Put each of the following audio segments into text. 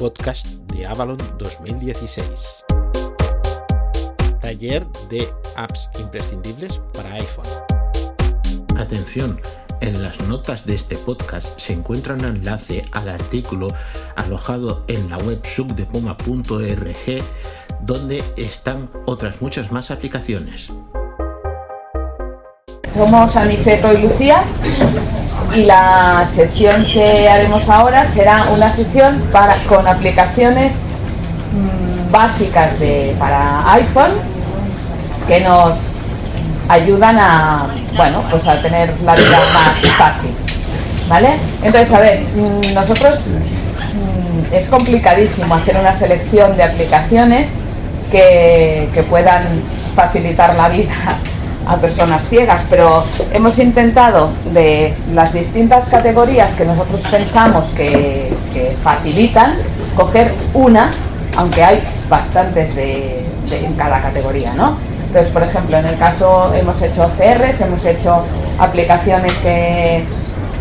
podcast de Avalon 2016. Taller de apps imprescindibles para iPhone. Atención, en las notas de este podcast se encuentra un enlace al artículo alojado en la web subdepoma.org donde están otras muchas más aplicaciones. Somos Aniceto y Lucía y la sesión que haremos ahora será una sesión para, con aplicaciones mm, básicas de, para iPhone que nos ayudan a, bueno, pues a tener la vida más fácil. ¿Vale? Entonces, a ver, mm, nosotros mm, es complicadísimo hacer una selección de aplicaciones que, que puedan facilitar la vida a personas ciegas, pero hemos intentado de las distintas categorías que nosotros pensamos que, facilitan, coger una, aunque hay bastantes de, en cada categoría, ¿no? Entonces, por ejemplo, en el caso hemos hecho CRs, hemos hecho aplicaciones que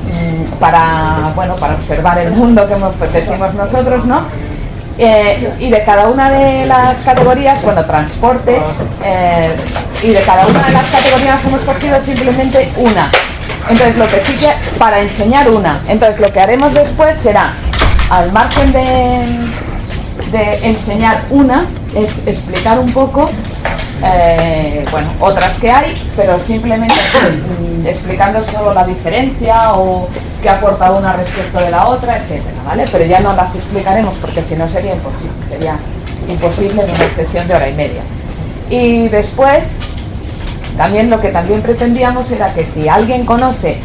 mm, para bueno para observar el mundo que hemos, decimos nosotros, ¿no? Eh, y de cada una de las categorías, bueno, transporte, eh, y de cada una de las categorías hemos cogido simplemente una. Entonces, lo que sí que, para enseñar una, entonces lo que haremos después será, al margen de, enseñar una, es explicar un poco eh, bueno, otras que hay, pero simplemente explicando solo la diferencia o qué aporta una respecto de la otra, etcétera, ¿vale? Pero ya no las explicaremos porque si no sería imposible, sería imposible en una sesión de hora y media. Y después, también lo que también pretendíamos era que si alguien conoce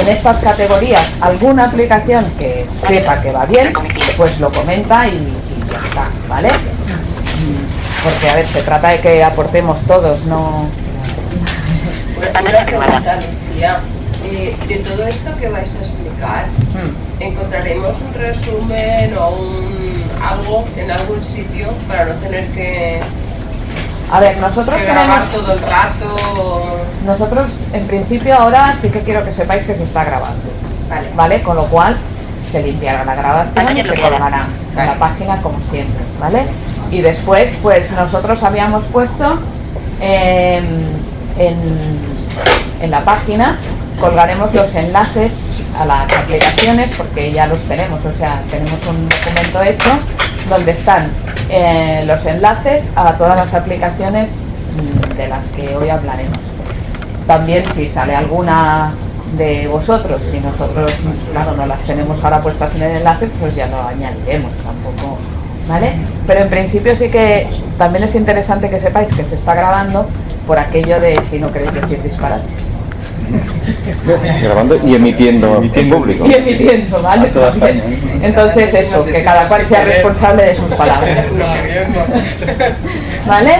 en estas categorías alguna aplicación que sepa que va bien, pues lo comenta y, y ya está, ¿vale? porque a ver, se trata de que aportemos todos, no... Eh, de todo esto que vais a explicar, hmm. ¿encontraremos un resumen o un, algo en algún sitio para no tener que a ver, nosotros grabar todo el rato. Nosotros, en principio, ahora sí que quiero que sepáis que se está grabando. Vale. ¿Vale? Con lo cual, se limpiará la grabación y se colgará en la página como siempre. ¿Vale? y después pues nosotros habíamos puesto en, en, la página colgaremos los enlaces a las aplicaciones porque ya los tenemos, o sea, tenemos un documento hecho donde están eh, los enlaces a todas las aplicaciones mm, de las que hoy hablaremos. También si sale alguna de vosotros, si nosotros, claro, no las tenemos ahora puestas en el enlace, pues ya lo añadiremos, tampoco ¿vale? Pero en principio sí que también es interesante que sepáis que se está grabando por aquello de si no queréis decir disparates. Grabando y emitiendo, en público. Y emitiendo, ¿vale? Entonces eso, que cada cual sea responsable de sus palabras. ¿Vale?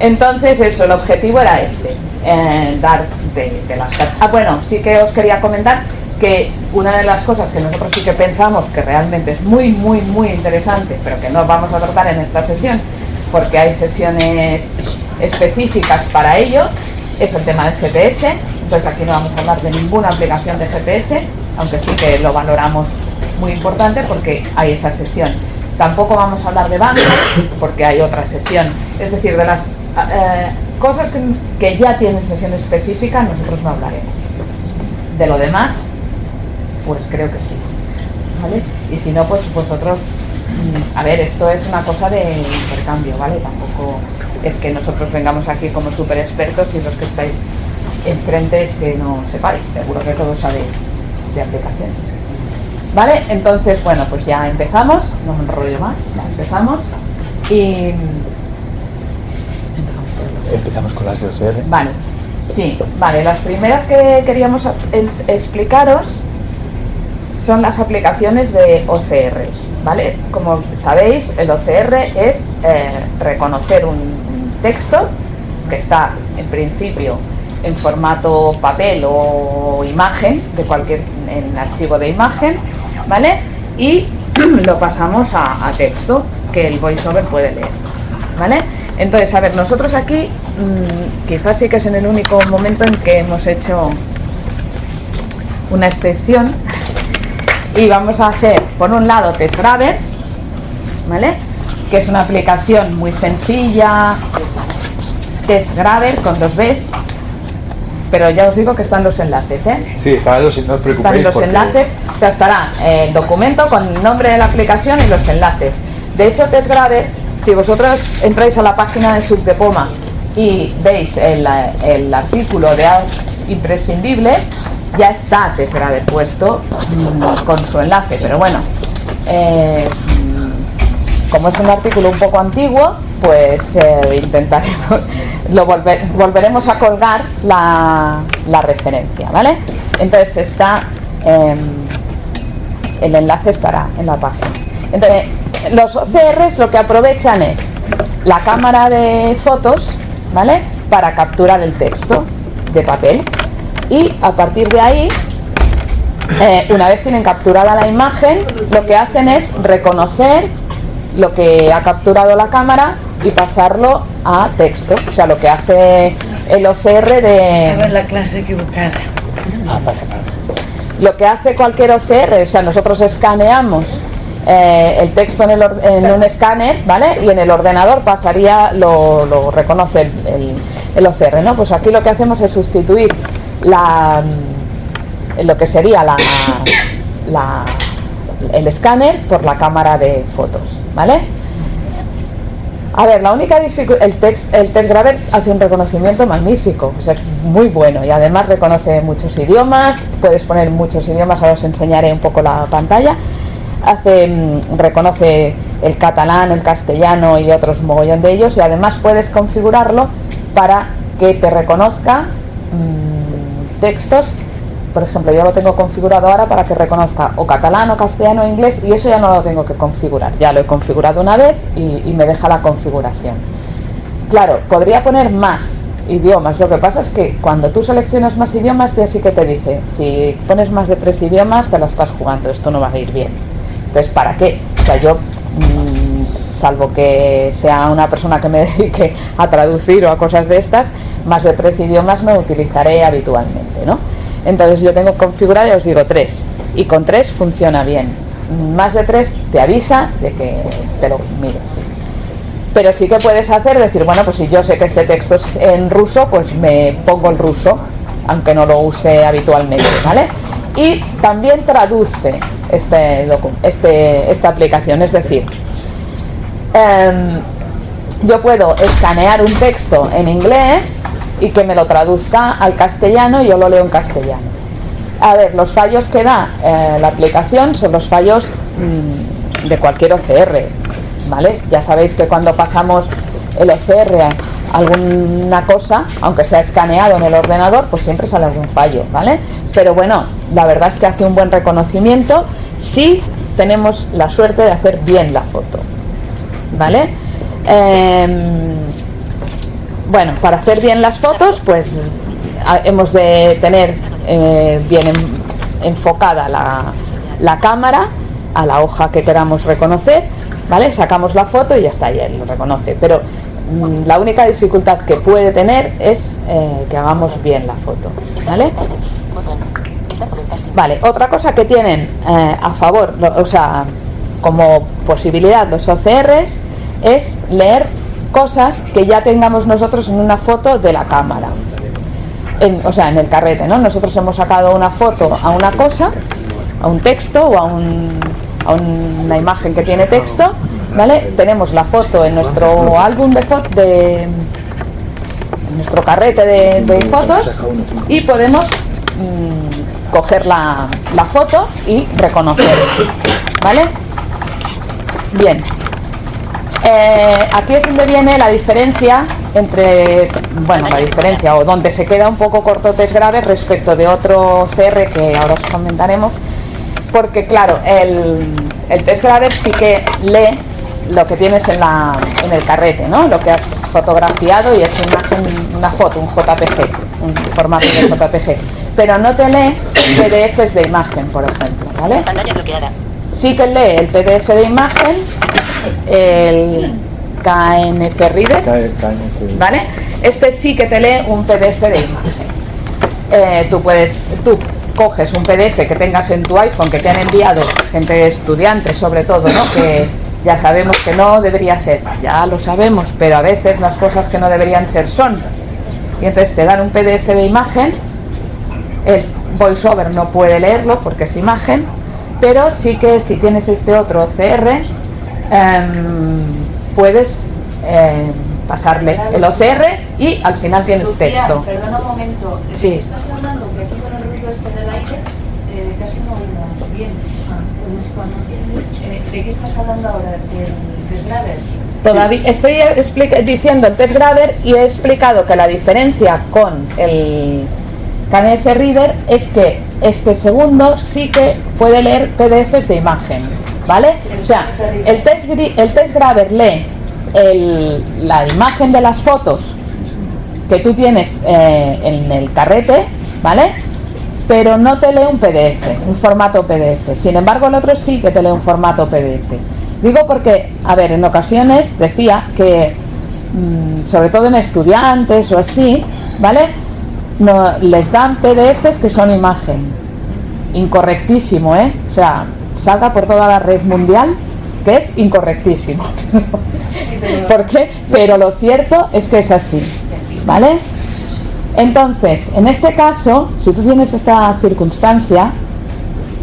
Entonces eso, el objetivo era este, eh, dar de, de las... Ah, bueno, sí que os quería comentar que una de las cosas que nosotros sí que pensamos que realmente es muy, muy, muy interesante, pero que no vamos a tratar en esta sesión, porque hay sesiones específicas para ellos, es el tema del GPS. Entonces aquí no vamos a hablar de ninguna aplicación de GPS, aunque sí que lo valoramos muy importante porque hay esa sesión. Tampoco vamos a hablar de banco porque hay otra sesión. Es decir, de las eh, cosas que, que ya tienen sesión específica, nosotros no hablaremos. De lo demás, pues creo que sí. ¿Vale? Y si no, pues vosotros, a ver, esto es una cosa de intercambio, ¿vale? Tampoco es que nosotros vengamos aquí como súper expertos y los que estáis enfrente es que no sepáis, seguro que todos sabéis de aplicaciones. ¿Vale? Entonces, bueno, pues ya empezamos, no me enrollo más, ya empezamos y... Empezamos con las de OCR. Vale, sí, vale, las primeras que queríamos explicaros son las aplicaciones de OCR. ¿Vale? Como sabéis, el OCR es eh, reconocer un, texto que está en principio en formato papel o imagen, de cualquier en archivo de imagen, ¿vale? Y lo pasamos a, texto que el voiceover puede leer, ¿vale? Entonces, a ver, nosotros aquí mm, quizás sí que es en el único momento en que hemos hecho una excepción y vamos a hacer por un lado test grabber ¿vale? Que es una aplicación muy sencilla, es Graver con dos Bs, pero ya os digo que están los enlaces, ¿eh? Sí, están los, no os preocupéis Están los porque- enlaces, o sea, estará eh, el documento con el nombre de la aplicación y los enlaces. De hecho, TestGraver, si vosotros entráis a la página de Subdepoma y veis el, el artículo de apps imprescindibles, ya está TestGraver puesto mm, con su enlace, pero bueno, eh, mm, como es un artículo un poco antiguo, pues eh, intentaremos, lo volver- volveremos a colgar la, la referencia, ¿vale? Entonces está, em, el enlace estará en la página. Entonces, los OCRs lo que aprovechan es la cámara de fotos, ¿vale? Para capturar el texto de papel. Y a partir de ahí, eh, una vez tienen capturada la imagen, lo que hacen es reconocer lo que ha capturado la cámara y pasarlo a texto. O sea, lo que hace el OCR Estaba en de... la clase equivocada. Ah, pasa. Lo que hace cualquier OCR, o sea, nosotros escaneamos eh, el texto en, el or- en un escáner, ¿vale? Y en el ordenador pasaría, lo, lo reconoce el, el- el OCR, ¿no? Pues aquí lo que hacemos es sustituir la, mm, lo que sería la, el escáner por la cámara de fotos, ¿vale? A ver, la única dificultad, el text, el test Graver hace un reconocimiento magnífico, es muy bueno y además reconoce muchos idiomas, puedes poner muchos idiomas, ahora os enseñaré un poco la pantalla. Hace, mm, reconoce el catalán, el castellano y otros mogollón de ellos y además puedes configurarlo para que te reconozca mm, textos por ejemplo, yo lo tengo configurado ahora para que reconozca o catalán o castellano o inglés y eso ya no lo tengo que configurar. Ya lo he configurado una vez y, me deja la configuración. Claro, podría poner más idiomas. Lo que pasa es que cuando tú seleccionas más idiomas ya sí que te dice, si pones más de tres idiomas te la estás jugando, esto no va a ir bien. Entonces, ¿para qué? O sea, yo, mm, salvo que sea una persona que me dedique a traducir o a cosas de estas, más de tres idiomas no utilizaré habitualmente, ¿no? Entonces yo tengo configurado, ya os digo, tres. Y con tres funciona bien. Más de tres te avisa de que te lo mires. Pero sí que puedes hacer, decir, bueno, pues si yo sé que este texto es en ruso, pues me pongo el ruso, aunque no lo use habitualmente, ¿vale? Y también traduce este, este, esta aplicación, es decir, em, yo puedo escanear un texto en inglés y que me lo traduzca al castellano y yo lo leo en castellano. A ver, los fallos que da eh, la aplicación son los fallos mm, de cualquier OCR, ¿vale? Ya sabéis que cuando pasamos el OCR a alguna cosa, aunque sea escaneado en el ordenador, pues siempre sale algún fallo, ¿vale? Pero bueno, la verdad es que hace un buen reconocimiento si tenemos la suerte de hacer bien la foto, ¿vale? Em, bueno, para hacer bien las fotos, pues hemos de tener eh, bien en- enfocada la, la cámara a la hoja que queramos reconocer, ¿vale? Sacamos la foto y ya está, ya lo reconoce. Pero mm, la única dificultad que puede tener es eh, que hagamos bien la foto, ¿vale? Vale, otra cosa que tienen eh, a favor, o sea, como posibilidad los OCRs, es leer cosas que ya tengamos nosotros en una foto de la cámara. O sea, en el carrete, ¿no? Nosotros hemos sacado una foto a una cosa, a un texto o a, un- a una imagen que tiene texto, ¿vale? Tenemos la foto en nuestro álbum de fotos, de en nuestro carrete de, fotos y podemos mm, coger la, la foto y reconocer, ¿vale? Bien. Eh, aquí es donde viene la diferencia entre, bueno, la diferencia o donde se queda un poco corto test grave respecto de otro CR que ahora os comentaremos, porque claro, el, el test grave sí que lee lo que tienes en, la, en el carrete, ¿no? Lo que has fotografiado y es una foto, un JPG, un formato de JPG, pero no te lee PDFs de imagen, por ejemplo, ¿vale? Pantalla bloqueada. Sí que lee el PDF de imagen, el KNF Reader. ¿vale? Este sí que te lee un PDF de imagen. Eh, tú puedes, tú coges un PDF que tengas en tu iPhone que te han enviado gente estudiante sobre todo, ¿no? Que, Ya sabemos que no debería ser, ya lo sabemos, pero a veces las cosas que no deberían ser son. Y entonces te dan un PDF de imagen, el voiceover no puede leerlo porque es imagen, pero sí que si tienes este otro OCR, em, puedes em, pasarle el OCR y al final tienes Lucía, texto. Perdona un momento. Eh, Sí. Estás hablando que aquí con el ruido este del aire eh, casi no oímos bien. Eh, ¿De qué estás hablando ahora? ¿Del desgraver? Todavía estoy diciendo el test Graver y he explicado que la diferencia con el KNF Reader es que este segundo sí que puede leer PDFs de imagen, ¿vale? O sea, el test, el test lee la imagen de las fotos que tú tienes eh, en el carrete, ¿vale? Pero no te lee un PDF, un formato PDF. Sin embargo, el otro sí que te lee un formato PDF. Digo porque, a ver, en ocasiones decía que, mm, sobre todo en estudiantes o así, ¿vale? No, les dan PDFs que son imagen. Incorrectísimo, ¿eh? O sea, salga por toda la red mundial que es incorrectísimo. ¿Por qué? Pero lo cierto es que es así, ¿vale? Entonces, en este caso, si tú tienes esta circunstancia,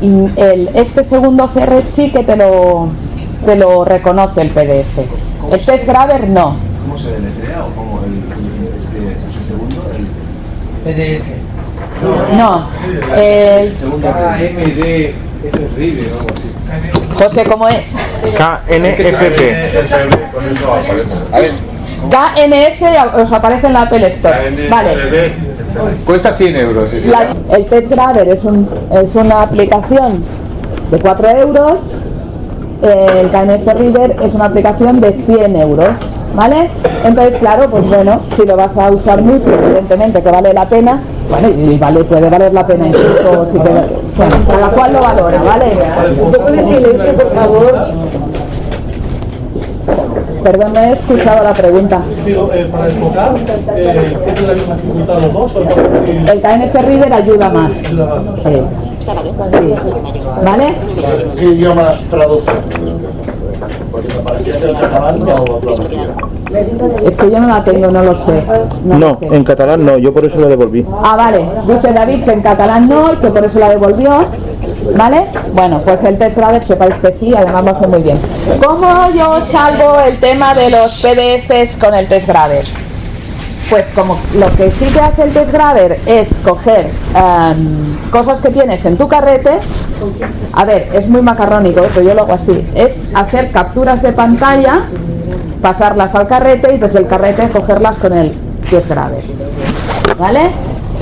y el- este segundo CR sí que te lo, te lo reconoce el PDF. El test Graver no. ¿Cómo se deletrea o cómo el, el- este, este segundo? El PDF. No. El- segundo KMD es Reader o algo así. José, ¿cómo es? KNFP. KNF os aparece en la Apple Store. Vale. cuesta 100 euros. sí. La- el Test Graver es, un- es una aplicación de 4 euros. eh, el KNF Reader es una aplicación de 100 euros. ¿Vale? Entonces, claro, pues bueno, si lo vas a usar mucho, evidentemente que vale la pena, bueno, y vale, puede valer la pena incluso si te, cada cual lo valora, ¿vale? De silencio, por favor. Perdón, no he escuchado la pregunta. Digo, eh, para enfocar, eh, ¿tiene la misma dificultad los dos? El KNF Reader ayuda más. Sí. Sí. ¿Vale? ¿Qué idiomas traduce? Porque me parecía que el catalán no lo traducía. Es que yo no la tengo, no lo sé. No, lo sé. en catalán no, yo por eso lo devolví. Ah, vale. Dice David que en catalán no y que por eso la devolvió. ¿Vale? Bueno, pues el test Graver sepáis que sí, además lo hace muy bien. ¿Cómo yo salvo el tema de los PDFs con el test Graver? Pues como lo que sí que hace el test Graver es coger em, cosas que tienes en tu carrete, a ver, es muy macarrónico, pero yo lo hago así, es hacer capturas de pantalla, pasarlas al carrete y desde el carrete cogerlas con el test Graver. ¿Vale?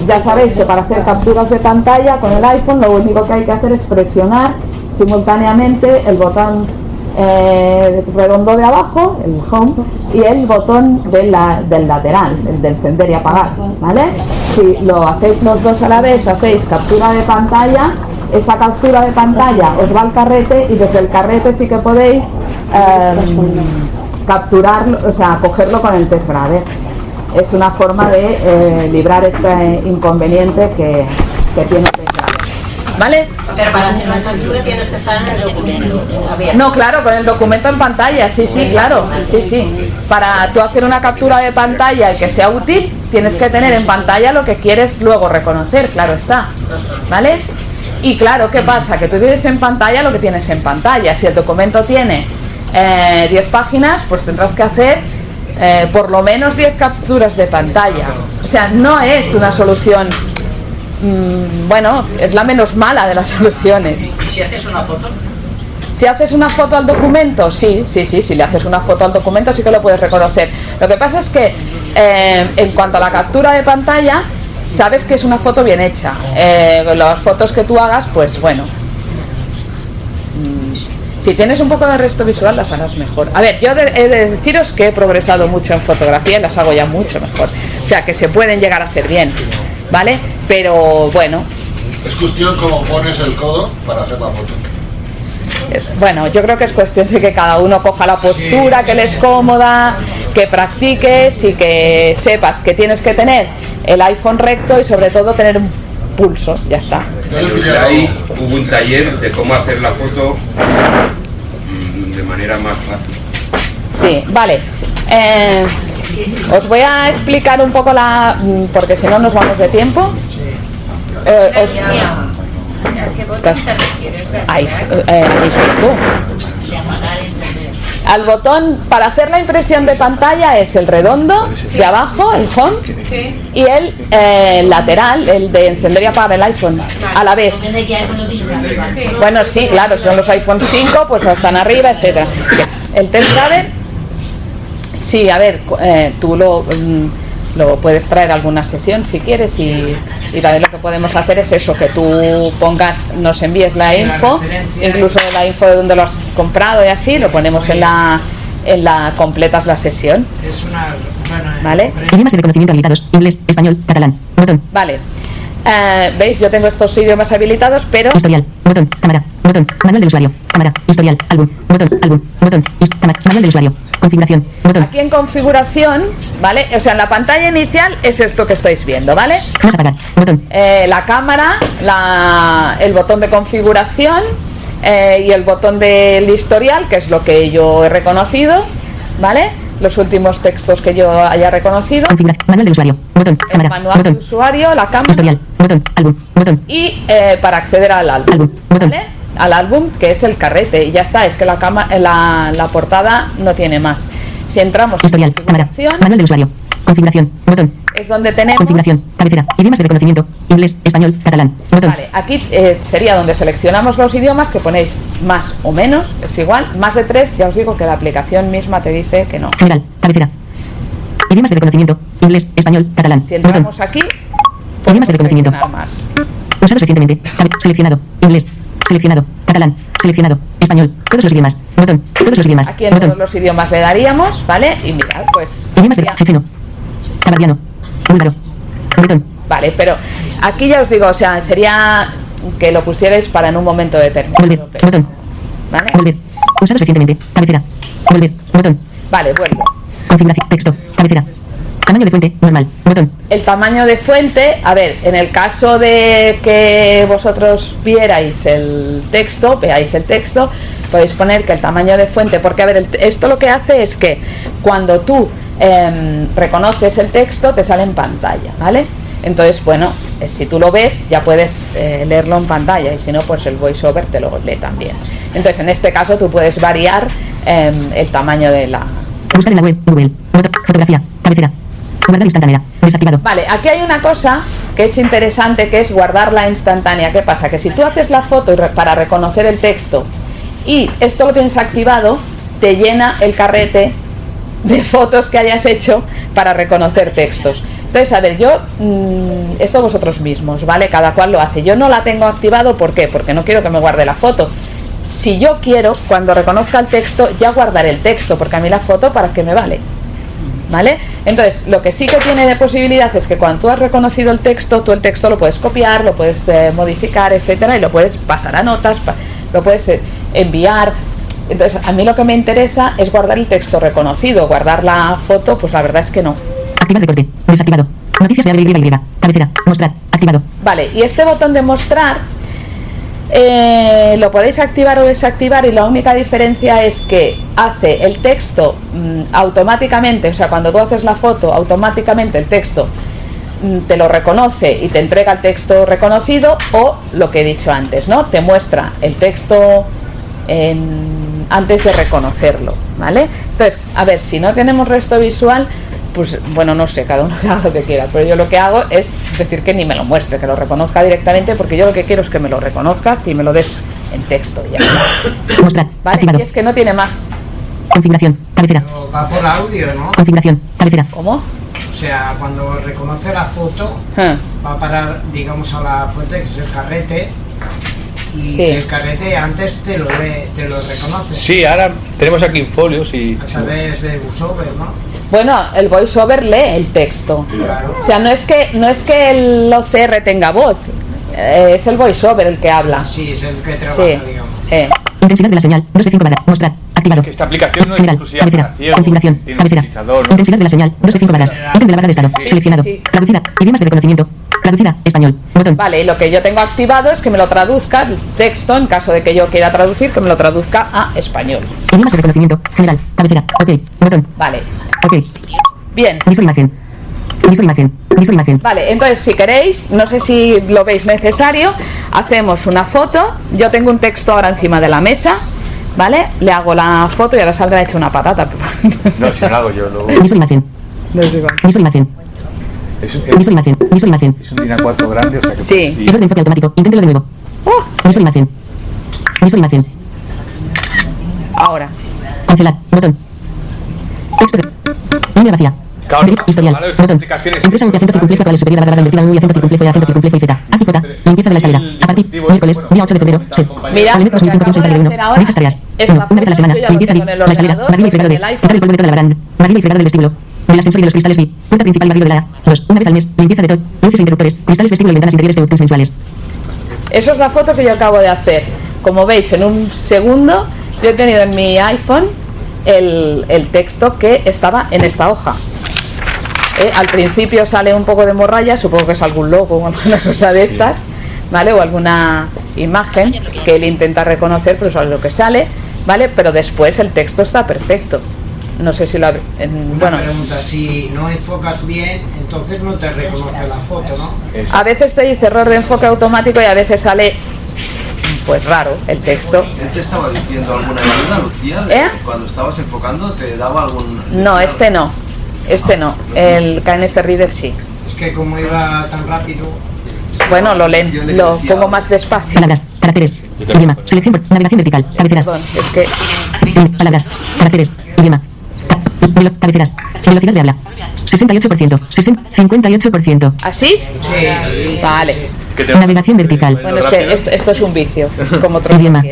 Ya sabéis que para hacer capturas de pantalla con el iPhone lo único que hay que hacer es presionar simultáneamente el botón eh, redondo de abajo, el home, y el botón de la- del lateral, el de encender y apagar. ¿Vale? Si lo hacéis los dos a la vez, hacéis captura de pantalla, esa captura de pantalla os va al carrete y desde el carrete sí que podéis em, capturarlo, o sea, cogerlo con el test grave es una forma de eh, librar este inconveniente que, que tiene. ¿Vale? Pero para hacer la captura tienes que estar en el documento. abierto. No, claro, con el documento en pantalla, sí, sí, claro, sí, sí. Para tú hacer una captura de pantalla y que sea útil, tienes que tener en pantalla lo que quieres luego reconocer, claro está, ¿vale? Y claro, ¿qué pasa? Que tú tienes en pantalla lo que tienes en pantalla. Si el documento tiene eh, 10 páginas, pues tendrás que hacer eh, por lo menos 10 capturas de pantalla. O sea, no es una solución, mm, bueno, es la menos mala de las soluciones. ¿Y si haces una foto? Si haces una foto al documento, sí, sí, sí, si le haces una foto al documento sí que lo puedes reconocer. Lo que pasa es que eh, en cuanto a la captura de pantalla, sabes que es una foto bien hecha. Eh, las fotos que tú hagas, pues bueno. Si tienes un poco de resto visual, las harás mejor. A ver, yo de- he de deciros que he progresado mucho en fotografía y las hago ya mucho mejor. O sea, que se pueden llegar a hacer bien, ¿vale? Pero bueno, Es cuestión como pones el codo para hacer la foto. Bueno, yo creo que es cuestión de que cada uno coja la postura que le es cómoda, que practiques y que sepas que tienes que tener el iPhone recto y sobre todo tener un pulso, ya está. Ahí hubo un taller de cómo hacer la foto mm, de manera más fácil. Sí, vale. Eh, os voy a explicar un poco la... mm, porque si no nos vamos de tiempo. Eh, os- ¿A qué botón te refieres? Ahí, eh, Al botón para hacer la impresión de pantalla es el redondo de abajo, el home, y el eh, lateral, el de encender y apagar el iPhone a la vez. Bueno, sí, claro, son los iPhone 5, pues están arriba, etcétera. El test driver, sí, a ver, eh, tú lo, mm, lo puedes traer a alguna sesión si quieres y, y también lo que podemos hacer es eso, que tú pongas, nos envíes la info, incluso la info de donde lo has comprado y así, lo ponemos en la, en la completas la sesión. Es una. Bueno, ¿Vale? Idiomas de reconocimiento habilitados. Inglés, español, catalán. Botón. Vale. Eh, ¿Veis? Yo tengo estos idiomas habilitados, pero Historial. Botón. Cámara. Botón. Manual del usuario. Cámara. Historial. Álbum. Botón. Álbum. Botón. Cámara. Manual del usuario. Configuración. Botón. aquí en configuración, ¿vale? O sea, en la pantalla inicial es esto que estáis viendo, ¿vale? Más apagar. Botón. Eh, la cámara, la- el botón de configuración eh, y el botón del historial, que es lo que yo he reconocido, ¿vale? Los últimos textos que yo haya reconocido. Manual del usuario. Botón. El Cámara. manual de usuario, la cámara Historial. Botón. Álbum. Botón. y eh, para acceder al álbum. Álbum. Botón. ¿vale? Al álbum, que es el carrete, y ya está, es que la, cama, la, la portada no tiene más. Si entramos en Historial. Cámara. configuración, Manual del usuario. Configuración. Botón. es donde tenemos Configuración. Cabecera. Idiomas de reconocimiento. Inglés, español, catalán. Botón. Vale, aquí eh, sería donde seleccionamos los idiomas que ponéis más o menos, es igual, más de tres, ya os digo que la aplicación misma te dice que no. General. Cabecera. Idiomas de reconocimiento. Inglés, español, catalán. Si Botón. entramos aquí, Idiomas de reconocimiento. más. Usados recientemente. Seleccionado. Inglés. Seleccionado. Catalán. Seleccionado. Español. Todos los idiomas. Botón. Todos los idiomas. Aquí en todos los idiomas le daríamos, ¿vale? Y mirad, pues. Idiomas de checheno. Cabardiano. Búlgaro. Botón. Vale, pero aquí ya os digo, o sea, sería que lo pusierais para en un momento determinado. Volver. pero- Botón. ¿Vale? Volver. Usados recientemente. Cabecera. Volver. Botón. Vale, vuelvo. Configuración. Texto. Cabecera. Tamaño de fuente. Normal. Botón. El tamaño de fuente, a ver, en el caso de que vosotros vierais el texto, veáis el texto, podéis poner que el tamaño de fuente, porque a ver, el- esto lo que hace es que cuando tú em, reconoces el texto te sale en pantalla, ¿vale? Entonces, bueno, eh, si tú lo ves ya puedes eh, leerlo en pantalla y si no, pues el voiceover te lo lee también. Entonces, en este caso tú puedes variar em, el tamaño de la, Buscar en la web. Google. Fotografía. Cabecera. Guardar instantánea. Desactivado. Vale, aquí hay una cosa que es interesante, que es guardarla instantánea. ¿Qué pasa? Que si tú haces la foto para reconocer el texto y esto lo tienes activado, te llena el carrete de fotos que hayas hecho para reconocer textos. Entonces, a ver, yo, mm, esto vosotros mismos, ¿vale? Cada cual lo hace. Yo no la tengo activado, ¿por qué? Porque no quiero que me guarde la foto. Si yo quiero, cuando reconozca el texto, ya guardaré el texto, porque a mí la foto, ¿para qué me vale? ¿Vale? Entonces, lo que sí que tiene de posibilidad es que cuando tú has reconocido el texto, tú el texto lo puedes copiar, lo puedes eh, modificar, etcétera, y lo puedes pasar a notas, pa- lo puedes eh, enviar. Entonces, a mí lo que me interesa es guardar el texto reconocido, guardar la foto, pues la verdad es que no. Activar recorte. Desactivado. Noticias de ABY. Cabecera. Mostrar. Activado. Vale, y este botón de mostrar eh, lo podéis activar o desactivar y la única diferencia es que hace el texto mm, automáticamente, o sea, cuando tú haces la foto, automáticamente el texto mm, te lo reconoce y te entrega el texto reconocido o lo que he dicho antes, ¿no? Te muestra el texto en- antes de reconocerlo, ¿vale? Entonces, a ver, si no tenemos resto visual, pues bueno, no sé, cada uno que haga lo que quiera, pero yo lo que hago es decir que ni me lo muestre, que lo reconozca directamente, porque yo lo que quiero es que me lo reconozcas y me lo des en texto. Ya. Mostrar. ¿Vale? Activado. Y es que no tiene más. Configuración. Cabecera. Va por audio, ¿no? Configuración. Cabecera. ¿Cómo? O sea, cuando reconoce la foto, Ah, va a parar, digamos, a la fuente que es el carrete. Y Sí. el carrete antes te lo, lee- te lo reconoce. Sí, ahora tenemos aquí en folios y. A través de VoiceOver, ¿no? Bueno, el voiceover lee el texto. Claro. O sea, no es que no es que el OCR tenga voz, eh, es el voiceover el que habla. Sí, es el que trabaja, Sí. digamos. Eh. Intensidad de la señal. 2 de 5 barras. Mostrar. Activado. Que esta aplicación no es General. exclusiva Cabecera. Configuración. Cabecera. ¿no? Intensidad de la señal. 2 de 5 barras. Ítem de la barra de estado. Sí, Seleccionado. sí. Traducida. Idiomas de reconocimiento. Traducir a español. Botón. Vale, y lo que yo tengo activado es que me lo traduzca el texto, en caso de que yo quiera traducir, que me lo traduzca a español. Idiomas de reconocimiento. General. Cabecera. Ok. Botón. Vale. Ok. Bien. Visor imagen. Visor imagen. Visor imagen. Vale, entonces si queréis, no sé si lo veis necesario, hacemos una foto. Yo tengo un texto ahora encima de la mesa, ¿vale? Le hago la foto y ahora saldrá hecha una patata. No, si no lo hago yo, lo... Visor imagen. Visor imagen. Es un, Visor imagen. Visor imagen. es un DIN A4 grande, o sea que... Sí. De enfoque automático. Inténtelo de nuevo. Visor imagen. Visor imagen. Ahora. Cancelar. Botón. Texto de. Línea vacía. Claro, Historial. Botón. Empresa UP acento circunflejo actual superior a barra invertida un acento circunflejo y acento circunflejo y Z. AGJ. Limpieza de la escalera. A partir. Miércoles. Día 8 de febrero. Se. Mira, lo que 2005 acabo de 31. hacer ahora Muchas tareas. es Una vez a la semana. Limpieza de la escalera. Barrido y lo fregador de. el Quitar el polvo de la baranda. Barrido y fregador del vestíbulo. De las ascensor y de los cristales vi. Puerta principal barrido de la A. 2. Una vez al mes. Limpieza de todo. Luces e interruptores. Cristales vestíbulo y ventanas interiores de sensuales. Eso es la foto que yo acabo de hacer. Como veis, en un segundo yo he tenido en mi iPhone el, el texto que estaba en esta hoja. Eh, al principio sale un poco de morralla, supongo que es algún logo o alguna cosa de estas, ¿vale? O alguna imagen que él intenta reconocer, pero eso es lo que sale, ¿vale? Pero después el texto está perfecto. No sé si lo en- Una bueno, pregunta, si no enfocas bien, entonces no te reconoce la foto, ¿no? A veces te dice error de enfoque automático y a veces sale pues raro el texto. ¿Él te estaba diciendo alguna ayuda, Lucía? de- ¿Eh? Cuando estabas enfocando, ¿te daba algún...? No, este no. Este no. El KNF Reader sí. Es que como iba tan rápido, Bueno, lo, len- lo pongo más despacio. Palabras. Caracteres. Idioma. Selección. por- Navegación vertical. Cabeceras. Perdón, es que Palabras. Caracteres. Idioma. Cabeceras. Velocidad de habla. 68%. 60, 58%. ¿Así? Sí. Vale. Navegación vertical. Bueno, es que esto, esto es un vicio, como otro Idioma.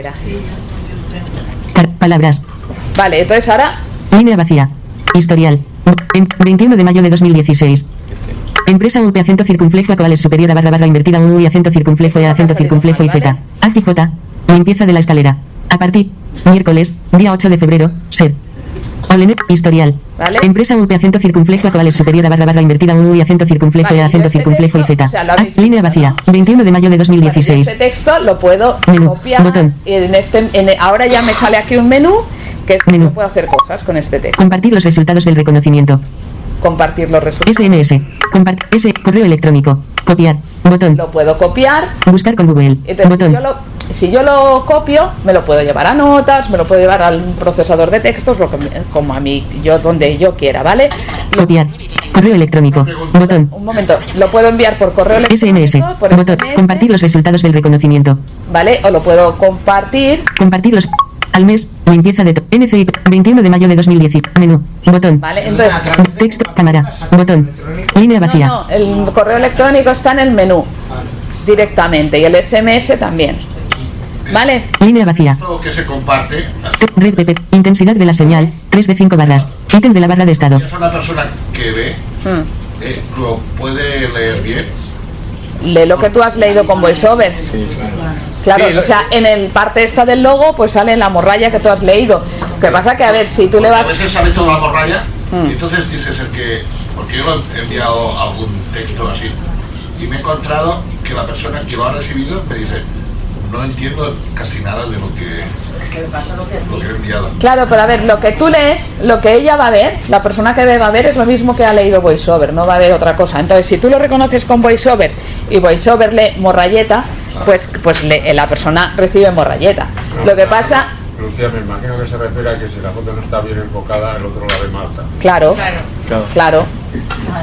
palabras. Vale, entonces ahora Línea vacía. Historial. En- 21 de mayo de 2016. Empresa UP acento circunflejo actual es superior a barra barra invertida un U y acento circunflejo y acento circunflejo y Z. AGJ. Limpieza de la escalera. A partir. Miércoles. Día 8 de febrero. Ser. Olenet. Historial. Vale. Empresa UP acento circunflejo actual es superior a barra barra invertida un U y acento circunflejo Vale, y acento este circunflejo y texto, Z. o sea, Ah, línea vacía. 21 de mayo de 2016. este texto lo puedo Menú, copiar botón. y en este en- ahora ya me sale aquí un menú que es que Menú. yo puedo hacer cosas con este texto. Compartir los resultados del reconocimiento. Compartir los resultados. SMS. Compart S. Correo electrónico. Copiar. Botón. Lo puedo copiar Buscar con Google. Entonces, Botón. yo, lo, si yo lo copio, me lo puedo llevar a notas, me lo puedo llevar al procesador de textos, lo que como a mí, yo donde yo quiera, ¿vale? Copiar. Correo electrónico. Botón. Un momento, lo puedo enviar por correo electrónico, SMS. por Botón. SMS, Compartir los resultados del reconocimiento. ¿vale? O lo puedo compartir, Compartir los. Al mes. Limpieza de. NCI. 21 de mayo de 2010. Menú. Botón. ¿vale? Entonces, Texto. Cámara. Botón. Línea no, vacía. no, el correo electrónico está en el menú directamente y el SMS también, ¿vale? Línea vacía. Esto que se comparte, Red PP. Intensidad de la señal. 3 de 5 barras. Ítem de la barra de estado. es una persona que ve, Mm. eh, lo puede leer bien. Lee lo que tú has leído con VoiceOver. Claro, Sí, lo- o sea, en el parte esta del logo, pues sale la morralla que tú has leído. Lo que pasa que, a ver, si tú le vas... A veces sale toda la morralla Mm. y entonces dices el que, porque yo lo he enviado algún texto así y me he encontrado que la persona que lo ha recibido me dice, no entiendo casi nada de lo que, lo que he enviado. Claro, pero a ver, lo que tú lees, lo que ella va a ver, la persona que ve va a ver es lo mismo que ha leído VoiceOver, no va a ver otra cosa. Entonces, si tú lo reconoces con VoiceOver y VoiceOver lee morralleta, pues, pues le- la persona recibe morralleta. Lo que pasa, Lucía, me imagino que se refiere a que si la foto no está bien enfocada, el otro la ve mal. claro, claro,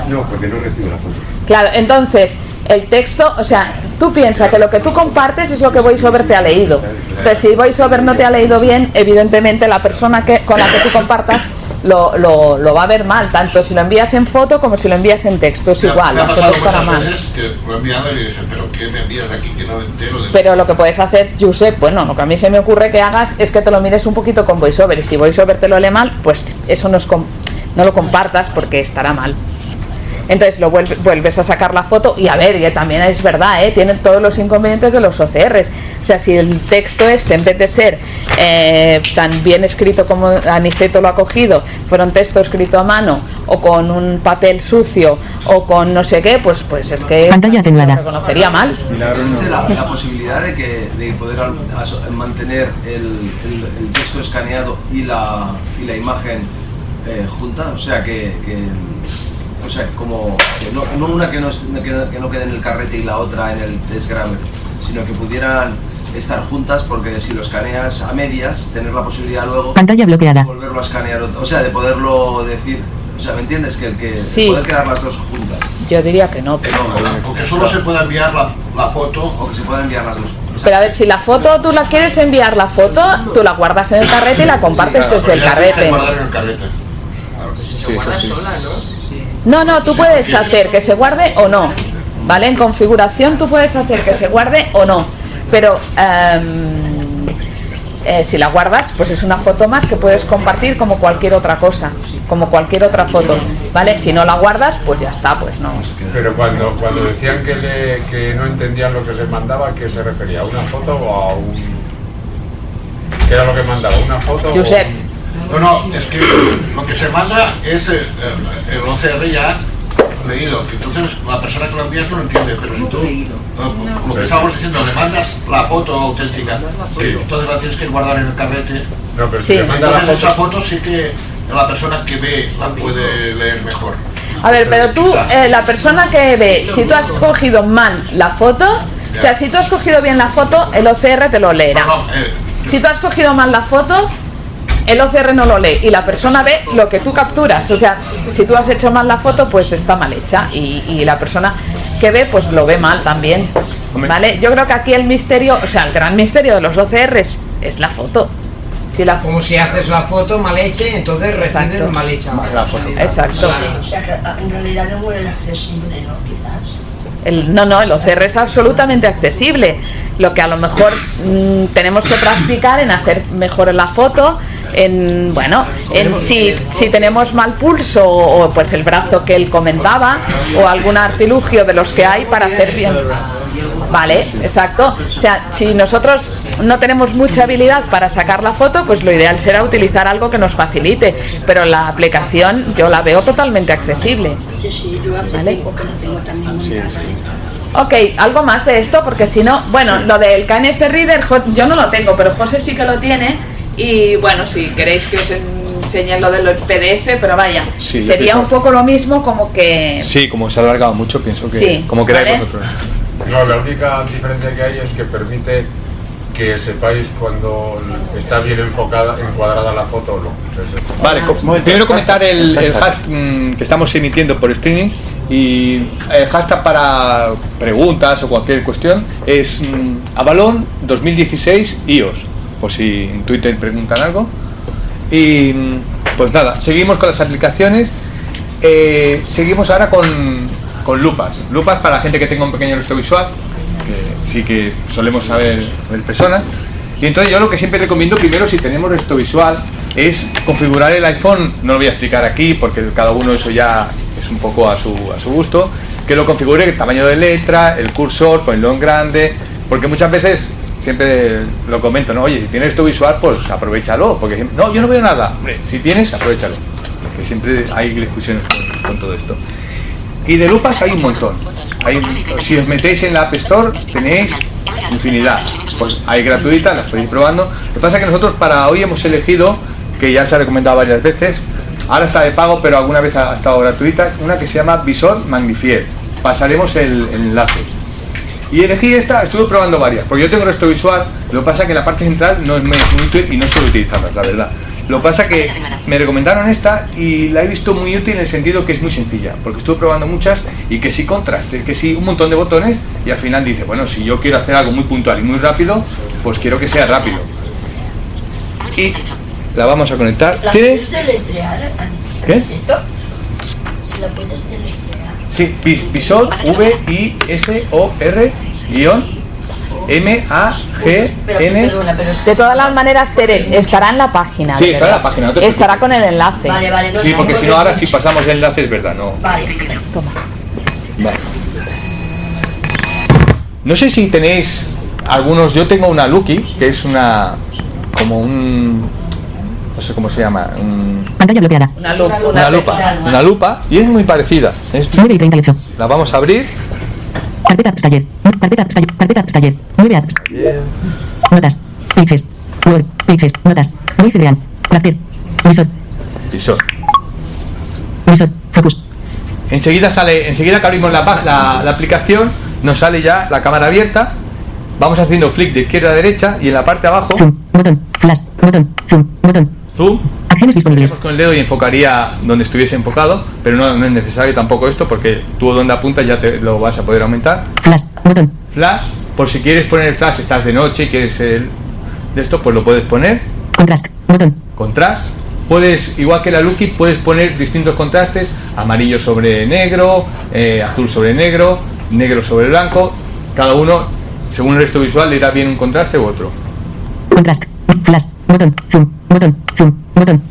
No, porque no recibe la foto. claro. Entonces, el texto, o sea, tú piensas que lo que tú compartes es lo que VoiceOver te ha leído. Entonces, si VoiceOver no te ha leído bien, evidentemente la persona que, con la que tú compartas lo, lo, lo va a ver mal, tanto si lo envías en foto como si lo envías en texto, es Me igual, me ha pasado muchas mal. veces que lo he enviado y me dicen, pero ¿qué me envías aquí que no me entero de Pero lo que puedes hacer, Josep, bueno, lo que a mí se me ocurre que hagas es que te lo mires un poquito con VoiceOver. Y si VoiceOver te lo lee mal, pues eso no, es com- no lo compartas porque estará mal. Entonces lo vuelve- vuelves a sacar la foto y a ver, que también es verdad, ¿eh? tienen todos los inconvenientes de los OCRs. O sea, si el texto este, en vez de ser eh, tan bien escrito como Aniceto lo ha cogido, fuera un texto escrito a mano o con un papel sucio o con no sé qué, pues, pues es que Pantalla lo reconocería mal. ¿Existe la, la posibilidad de, que, de poder mantener el, el- el texto escaneado y la, y la imagen eh, junta? O sea, que, que- o sea, como que no, no una que no, que no- que no quede en el carrete y la otra en el desgrave, sino que pudieran estar juntas porque si lo escaneas a medias, tener la posibilidad luego Pantalla bloqueada. de volverlo a escanear, o sea, de poderlo decir, o sea, ¿me entiendes? Que, que Sí. poder quedar las dos juntas. Yo diría que no, pero... Porque solo se puede enviar la, la foto. O que se puedan enviar las dos. Pero a ver, si la foto tú la quieres enviar la foto, tú la guardas en el carrete y la compartes desde el carrete. guardar en el carrete. Se guarda sola, ¿no? No, no, tú puedes hacer que se guarde o no. ¿Vale? En configuración tú puedes hacer que se guarde o no. Pero em, eh, si la guardas, pues es una foto más que puedes compartir como cualquier otra cosa, como cualquier otra foto. ¿Vale? Si no la guardas, pues ya está, pues no. Pero cuando, cuando decían que, le, que no entendían lo que les mandaba, ¿a qué se refería? ¿A una foto o a un...? ¿Qué era lo que mandaba? ¿Una foto Josep. o un- No, no, es que lo que se manda es el, OCR ya leído, que entonces la persona que lo envía no lo entiende, pero si tú, lo que estábamos diciendo, le mandas la foto auténtica, entonces la tienes que guardar en el carrete, No, pero Sí. si le manda la entonces foto... esa foto sí que la persona que ve la puede leer mejor. A ver, pero tú, eh, la persona que ve, si tú has cogido mal la foto, o sea, si tú has cogido bien la foto, el OCR te lo leerá. eh, Si tú has cogido mal la foto, el OCR no lo lee y la persona ve lo que tú capturas. O sea, si tú has hecho mal la foto, pues está mal hecha y, y la persona que ve, pues lo ve mal también. ¿Vale? Yo creo que aquí el misterio, o sea, el gran misterio de los OCR es, es la foto. Si la Como si haces la foto mal hecha, entonces recibes mal hecha. La foto. Exacto. O sea que ah, en realidad no es accesible, ¿no? Quizás. El, no, no, el OCR es absolutamente accesible. Lo que a lo mejor mm, tenemos que practicar en hacer mejor la foto, en bueno, en si, si tenemos mal pulso o, pues el brazo que él comentaba o algún artilugio de los que hay para hacer bien. Vale, exacto. O sea, si nosotros no tenemos mucha habilidad para sacar la foto, pues lo ideal será utilizar algo que nos facilite. Pero la aplicación yo la veo totalmente accesible. Vale. Ok, algo más de esto, porque si no, bueno, lo del KNF Reader yo no lo tengo, pero José sí que lo tiene. Y bueno, si queréis que os enseñe lo del PDF, pero vaya, Sí, sería pienso- un poco lo mismo como que... Sí, como se ha alargado mucho, pienso que Sí, como queráis ¿vale? vosotros. No, la única diferencia que hay es que permite que sepáis cuando está bien enfocada, encuadrada la foto o no. Vale, co- primero comentar el, el hashtag mm, que estamos emitiendo por streaming y el hashtag para preguntas o cualquier cuestión es mm, Avalon 2016 iOS, por si en Twitter preguntan algo. Y mm, pues nada, seguimos con las aplicaciones. Eh, seguimos ahora con, con lupas. Lupas para la gente que tenga un pequeño resto visual, sí que solemos saber ver personas. Y entonces yo lo que siempre recomiendo primero si tenemos esto visual es configurar el iPhone, no lo voy a explicar aquí porque cada uno eso ya es un poco a su, a su gusto, que lo configure el tamaño de letra, el cursor, ponerlo en grande, porque muchas veces siempre lo comento, ¿no? Oye, si tienes esto visual, pues aprovechalo, porque no, yo no veo nada, Hombre, si tienes, aprovechalo, porque siempre hay discusiones con, todo esto. Y de lupas hay un montón. Hay, si os metéis en la App Store tenéis infinidad. Pues hay gratuitas, las podéis ir probando. Lo que pasa es que nosotros para hoy hemos elegido, que ya se ha recomendado varias veces, ahora está de pago, pero alguna vez ha, estado gratuita, una que se llama Visor Magnifier. Pasaremos el enlace. Y elegí esta, estuve probando varias, porque yo tengo resto visual, lo que pasa es que la parte central no es muy útil y no suelo utilizarlas, la verdad. Lo que pasa que me recomendaron esta y la he visto muy útil en el sentido que es muy sencilla, porque estuve probando muchas y que sí contraste, que sí un montón de botones y al final dice, bueno, si yo quiero hacer algo muy puntual y muy rápido, pues quiero que sea rápido. Y la vamos a conectar. ¿La ¿Tiene? ¿Qué? Si la puedes Sí, Vis- Visor, V-I-S-O-R, guion, M A G N. De todas las maneras, Tere, estará en la página. Sí, estará en la página, no te Estará con el enlace. Vale, vale, no Sí, sé, porque si no ahora si pasamos el enlace es verdad, no. Vale. Vale. No sé si tenéis algunos. Yo tengo una Lucky, que es una. como un. No sé cómo se llama. Pantalla bloqueada. Una lupa. una lupa. Una lupa y es muy parecida. Es- 9 y 38. la vamos a abrir. Carpeta apps taller. Carpeta apps taller. Carpeta apps taller. 9 apps. Notas. Pages. Word. Pages. Notas. Voice real. Crafter. Visor. Visor. Visor. Focus. Enseguida sale, enseguida que abrimos la, la, la aplicación, nos sale ya la cámara abierta. Vamos haciendo flick de izquierda a derecha y en la parte de abajo, Zoom. Botón. Flash. Botón. Zoom. Botón. Zoom. Acciones disponibles. Con el dedo y enfocaría donde estuviese enfocado, pero no, no es necesario tampoco esto porque tú donde apuntas ya te lo vas a poder aumentar. Flash. Botón. Flash, por si quieres poner el flash, estás de noche y quieres el de esto, pues lo puedes poner. Contrast. Botón. Contrast. Puedes, igual que la Lucky, puedes poner distintos contrastes, amarillo sobre negro, eh, azul sobre negro, negro sobre blanco. Cada uno, según el resto visual, le irá bien un contraste u otro. Contrast. Flash. Botón. Zoom. Botón. Zoom. Botón.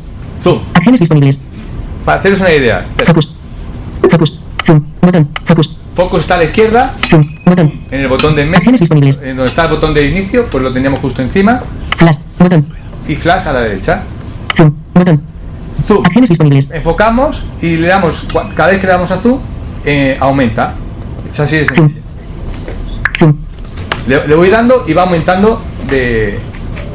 Zoom. Acciones disponibles. Para haceros una idea, Focus. Focus. Zoom. Botón. Focus. Focus está a la izquierda, Zoom. Botón. en el botón de medio, Acciones disponibles. en donde está el botón de inicio, pues lo teníamos justo encima, Flash. Botón. y flash a la derecha. Zoom. Botón. Zoom. Acciones disponibles. Enfocamos y le damos, cada vez que le damos a zoom, eh, aumenta. Es así de Zoom. Zoom. Le, le voy dando y va aumentando de,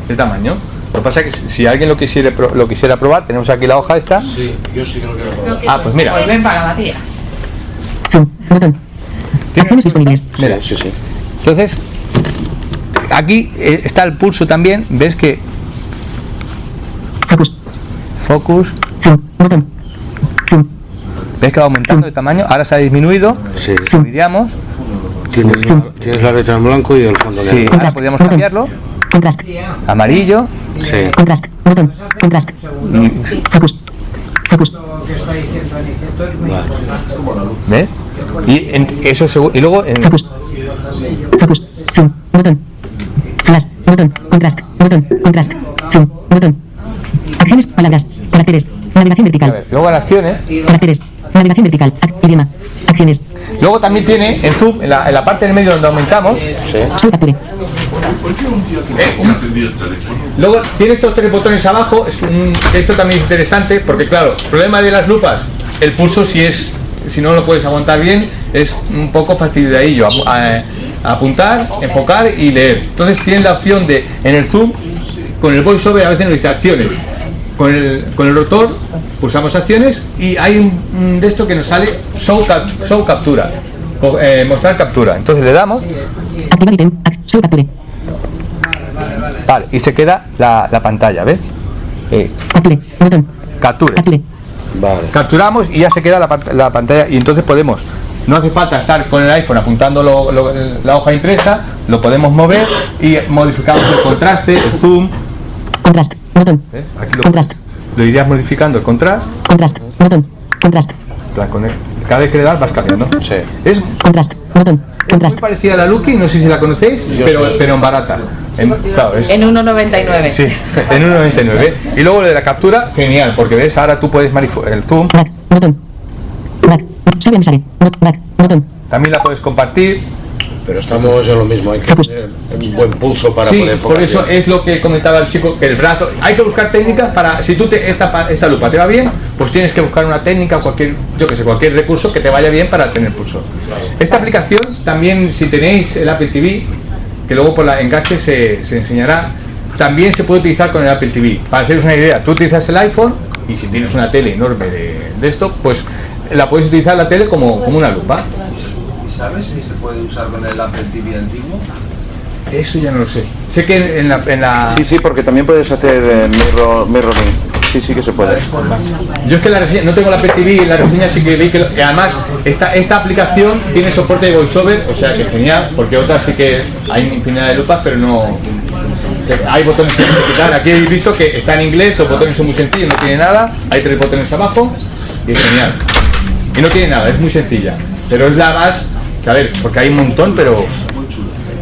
de tamaño. Lo que pasa es que si alguien lo quisiera, lo quisiera probar, tenemos aquí la hoja esta. Sí, yo sí que lo quiero probar. Ah, pues mira. Pues ven para Matías. Acciones disponibles. Mira, Sí, sí. Entonces, aquí eh, está el pulso también. ¿Ves que Focus. focus? Zoom. Botón. Zoom. ¿Ves que va aumentando de tamaño? Ahora se ha disminuido. Sí. Subiríamos. Tienes, tienes la letra en blanco y el fondo Sí, negro. ahora Contrast. podríamos Botón. cambiarlo. Contrast. Amarillo. Sí. Contrast. Botón. Contrast. Mm, Focus. Focus. ¿Ves? Y en- eso y luego en, Focus. Focus. Zoom. Botón. Flash. Botón. Contrast. Botón. Contrast. Zoom. Botón. Acciones. Palabras. Caracteres. Navegación a vertical. ver, luego en acciones. Caracteres. Navegación vertical. Ac- idioma. Acciones. Luego también tiene en zoom, en la, en la parte del medio donde aumentamos. Solo capture. Luego tiene estos tres botones abajo. Es un- esto también es interesante porque, claro, el problema de las lupas, el pulso si es si no lo puedes aguantar bien, es un poco fastidiadillo. A- apuntar, enfocar y leer. Entonces tienes la opción de en el zoom, con el voiceover a veces nos dice acciones. Con el, con el rotor pulsamos acciones y hay un, un de esto que nos sale show, cap- show captura. Co- eh, mostrar captura. Entonces le damos Activar ítem. Solo capture. Vale, y se queda la, la pantalla, ¿ves? Eh, Capture. Botón. capture. Capture. Vale. Capturamos y ya se queda la, la pantalla y entonces podemos, no hace falta estar con el iPhone apuntando lo- lo- la hoja impresa, lo podemos mover y modificamos el contraste, el zoom. Contrast. Botón. ¿ves? Aquí lo, Contrast. lo irías modificando el contraste. Contrast. Botón. Contrast. la cada vez que le das vas cambiando. Sí. Es Contrast. Botón. muy Contrast. parecida a la Lucky, no sé si la conocéis, pero, pero en barata. En, claro, es- En 1,99. Sí, en 1.99. Y luego lo de la captura, genial, porque ves, ahora tú puedes manif- el zoom, Back. Botón. Back. Sale sale. Back. Botón. también la puedes compartir. Pero estamos en lo mismo, hay que tener un buen pulso para sí, poder por eso bien. es lo que comentaba el chico, que el brazo, hay que buscar técnicas para, si tú te, esta, esta lupa te va bien, pues tienes que buscar una técnica o cualquier, yo que sé, cualquier recurso que te vaya bien para tener pulso. Esta aplicación también, si tenéis el Apple TV, que luego por la enganche se, se enseñará, también se puede utilizar con el Apple TV. Para haceros una idea, tú utilizas el iPhone y si tienes una tele enorme de, de esto, pues la puedes utilizar la tele como, como una lupa. ¿Y sabes si se puede usar con el Apple TV antiguo? Eso ya no lo sé. Sé que en la... En la Sí, sí, porque también puedes hacer eh, mirror, mirroring. Sí, sí que se puede. Yo es que la reseña, no tengo la PTV, la reseña sí que vi que, que además esta, esta aplicación tiene soporte de voiceover, o sea que genial, porque otras sí que hay infinidad de lupas, pero no hay botones que quitar. Aquí habéis visto que está en inglés, los botones son muy sencillos, no tiene nada, hay tres botones abajo y es genial. Y no tiene nada, es muy sencilla, pero es la más, que a ver, porque hay un montón, pero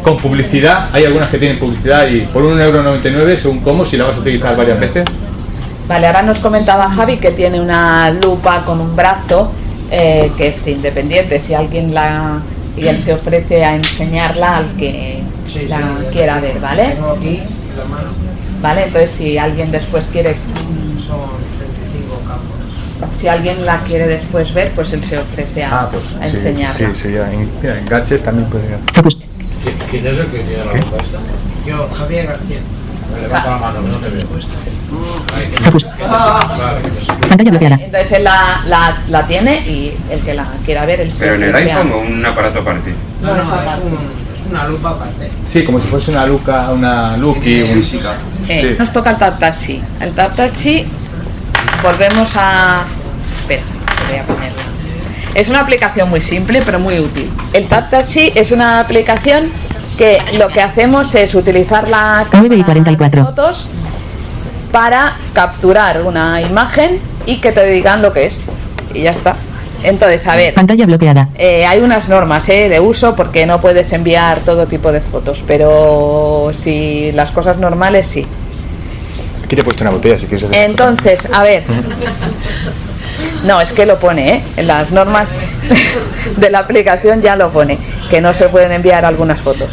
con publicidad. Hay algunas que tienen publicidad y por 1,99€ según cómo, si la vas a utilizar varias veces. Vale, ahora nos comentaba Javi que tiene una lupa con un brazo eh, que es independiente. Si alguien la y él se ofrece a enseñarla al que la quiera ver, ¿vale? Tengo aquí en la mano. Vale, entonces si alguien después quiere, Son 35 campos. Si alguien la quiere después ver, pues él se ofrece a, a sí, enseñarla. sí, sí, ya, en, mira, en gadgets también puede. ¿Quién es el que tiene la lupa esta? Yo, Javier García. Me levanta la mano, que no te veo. Pantalla bloqueada. Entonces él la, la, la tiene y el que la quiera ver, él se Pero en el iPhone o un aparato aparte. No, no, es, un, es una lupa aparte. Sí, como si fuese una luca, una Lucky. un- Eh, Sí. Nos toca el Tap Taxi. El Tap Taxi, volvemos a. Espera, voy a ponerla. Es una aplicación muy simple pero muy útil. El Tap Taxi es una aplicación que lo que hacemos es utilizar la 9 y 44. fotos para capturar una imagen y que te digan lo que es. Y ya está. Entonces, a ver, Pantalla bloqueada. eh, hay unas normas eh, de uso porque no puedes enviar todo tipo de fotos, pero si las cosas normales sí. Aquí te he puesto una botella si quieres hacer. Entonces, a ver. No, es que lo pone, ¿eh? En las normas de la aplicación ya lo pone, que no se pueden enviar algunas fotos.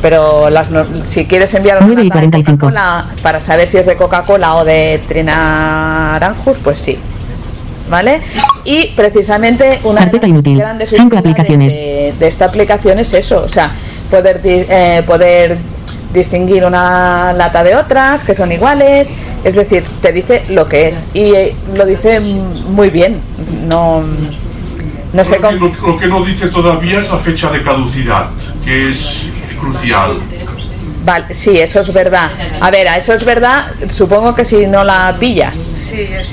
Pero las no- si quieres enviar una 9 y lata de 45. Coca-Cola para saber si es de Coca-Cola o de Trinaranjus, pues sí. ¿Vale? Y precisamente una de Carpeta las inútil. grandes Cinco aplicaciones. De, de esta aplicación es eso, o sea, poder, eh, poder distinguir una lata de otras que son iguales, es decir, te dice lo que es y eh, lo dice mm, muy bien, no, no sé Lo que, lo- lo que no dice todavía es la fecha de caducidad, que es crucial. Vale, sí, eso es verdad. A ver, a eso es verdad, supongo que si no la pillas.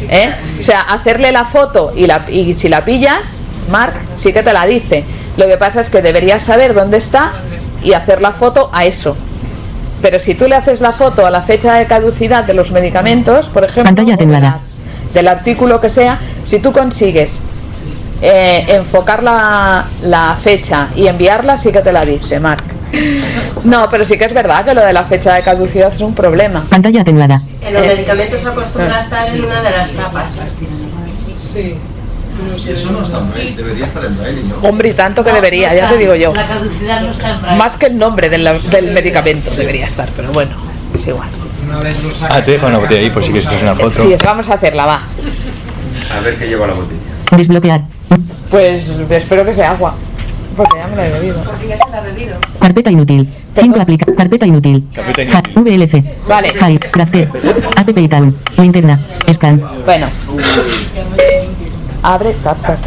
¿eh? O sea, hacerle la foto y, la, y si la pillas, Mark sí que te la dice. Lo que pasa es que deberías saber dónde está y hacer la foto a eso. Pero si tú le haces la foto a la fecha de caducidad de los medicamentos, por ejemplo, Pantalla las- del artículo que sea, si tú consigues eh, enfocar la, la fecha y enviarla, sí que te la dice, Mark. No, pero sí que es verdad que lo de la fecha de caducidad es un problema. Pantalla atenuada. En los Eh, medicamentos acostumbra a estar en una de las tapas. Sí. Eso no está en braille, debería estar en braille, ¿no? Hombre, y tanto que debería, ya te digo yo. La caducidad no está en braille. Más que el nombre del, del medicamento debería estar, pero bueno, es igual. Ah, te dejo una botella ahí por si quieres hacer una foto. Sí, vamos a hacerla, va. A ver qué lleva la botella. Desbloquear. Pues espero que sea agua, porque ya me la he bebido. Porque ya se la ha bebido. Carpeta inútil. 5 aplica. Carpeta inútil. Carpeta VLC. Vale. Hive. Crafter. App Town. Linterna. Scan. Bueno. Abre tap tap.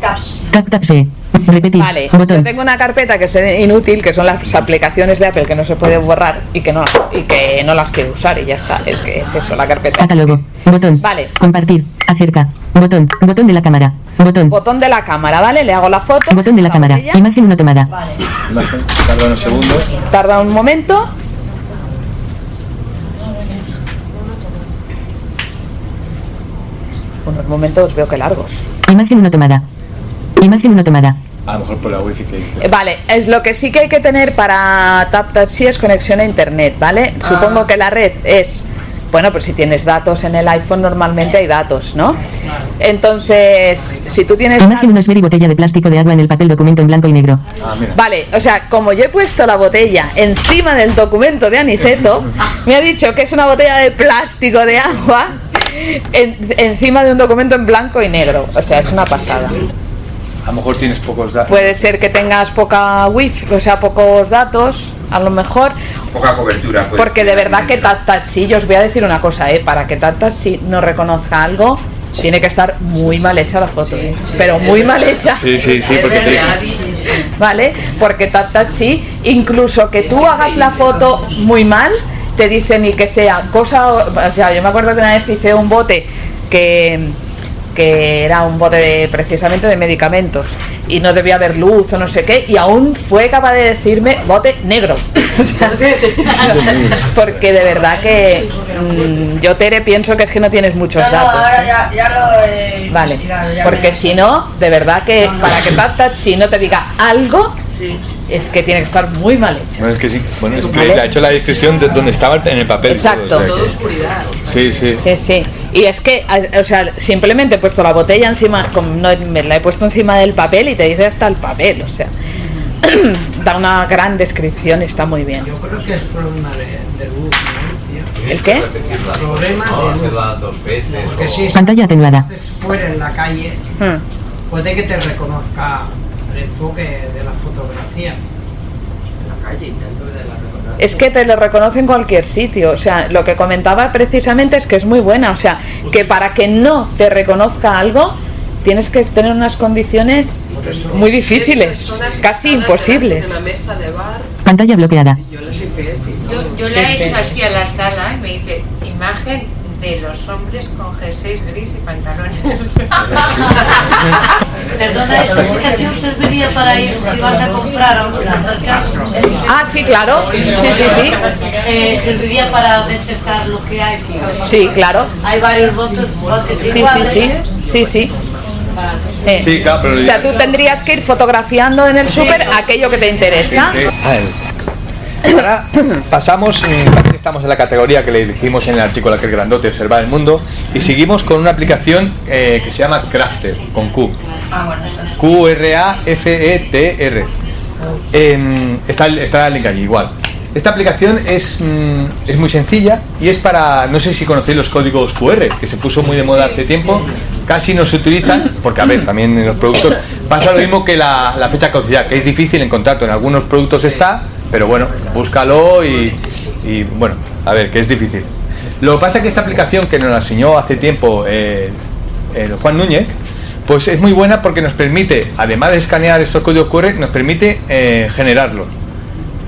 Caps. Tap tap se. Repetir. Vale, yo Botón. tengo una carpeta que es inútil, que son las aplicaciones de Apple que no se puede borrar y que no, y que no las quiero usar y ya está. Es que es eso, la carpeta. Catálogo. Botón. Vale. Compartir. Acerca. Botón. Botón de la cámara. Botón. Botón de la cámara, ¿vale? Le hago la foto. Botón de la cámara. botella. Imagen no tomada. Imagen, Tarda unos segundos. Tarda un momento. Unos momentos veo que largos. Imagen no tomada. Imagen no tomada. A lo mejor por la wifi que Eh, Vale, es lo que sí que hay que tener para TapTaxi es conexión a internet, ¿vale? Ah. Supongo que la red es, bueno, pues si tienes datos en el iPhone normalmente hay datos, ¿no? Entonces, si tú tienes Imagen una esfera y botella de plástico de agua en el papel documento en blanco y negro. Ah, mira. Vale, o sea, como yo he puesto la botella encima del documento de Aniceto, me ha dicho que es una botella de plástico de agua en- encima de un documento en blanco y negro. O sea, es una pasada. A lo mejor tienes pocos datos. Puede ser que tengas poca wifi, o sea, pocos datos, a lo mejor, Poca cobertura. pues. porque de verdad que TapTaxi, yo os voy a decir una cosa, ¿eh? para que TapTaxi no reconozca algo, tiene que estar muy mal hecha la foto, ¿eh? pero muy mal hecha. Sí, sí, sí, porque te... ¿vale? Porque TapTaxi, incluso que tú hagas la foto muy mal, te dicen ni que sea cosa, o sea, yo me acuerdo que una vez hice un bote que que era un bote de, precisamente de medicamentos y no debía haber luz o no sé qué y aún fue capaz de decirme bote negro porque de verdad que mm, yo Tere pienso que es que no tienes muchos No, no, datos. ahora ya, ya lo he Vale, porque si no, de verdad que para que TapTouch si no te diga algo, es que tiene que estar muy mal hecho. Bueno, es que sí. Bueno, es que ¿Vale? le ha hecho la descripción de donde estaba en el papel. todo, Exacto. o sea Todo que- oscuridad. Sí, sí. Sí, sí. Y es que, o sea, simplemente he puesto la botella encima, como no, me la he puesto encima del papel y te dice hasta el papel, o sea, da una gran descripción, está muy bien. Yo creo que es problema de, de luz, ¿no? ¿El qué? Problema No, de luz. hacerla dos veces. Porque o- si Pantalla atenuada. estás fuera en la calle, Hmm. puede que te reconozca el enfoque de la fotografía. En la calle intento de la reconocer. Es que te lo reconoce en cualquier sitio. O sea, lo que comentaba precisamente es que es muy buena. O sea, que para que no te reconozca algo, tienes que tener unas condiciones muy difíciles, casi imposibles. Una mesa de bar. Pantalla bloqueada. Yo, yo Sí, he hecho así a la sala y me dice imagen de los hombres con jerseys gris y pantalones. Perdona, ¿esta aplicación serviría para ir si vas a comprar a un supermercado? Ah, sí, claro. Sí, sí, sí. Eh, serviría para detectar lo que hay. Sí, claro. Hay varios botes, botes Sí, sí, iguales. sí. Sí, sí. Eh, Sí, claro, pero O sea, tú tendrías que ir fotografiando en el súper aquello que te interesa. Ahora pasamos, eh, estamos en la categoría que le dijimos en el artículo aquel grandote, observar el mundo, y seguimos con una aplicación eh, que se llama Crafter, con Q. Ah, bueno, está. Q-R-A-F-E-T-R. Em, está, está el link allí, igual. Esta aplicación es, mm, es muy sencilla y es para, no sé si conocéis los códigos QR, que se puso muy de moda hace tiempo, casi no se utilizan, porque a ver, también en los productos pasa lo mismo que la, la fecha de caducidad, que es difícil encontrar, en algunos productos está, pero bueno, búscalo y, bueno, a ver, que es difícil. Lo que pasa es que esta aplicación que nos la enseñó hace tiempo eh, el Juan Núñez, pues es muy buena porque nos permite, además de escanear estos códigos QR, nos permite eh, generarlos.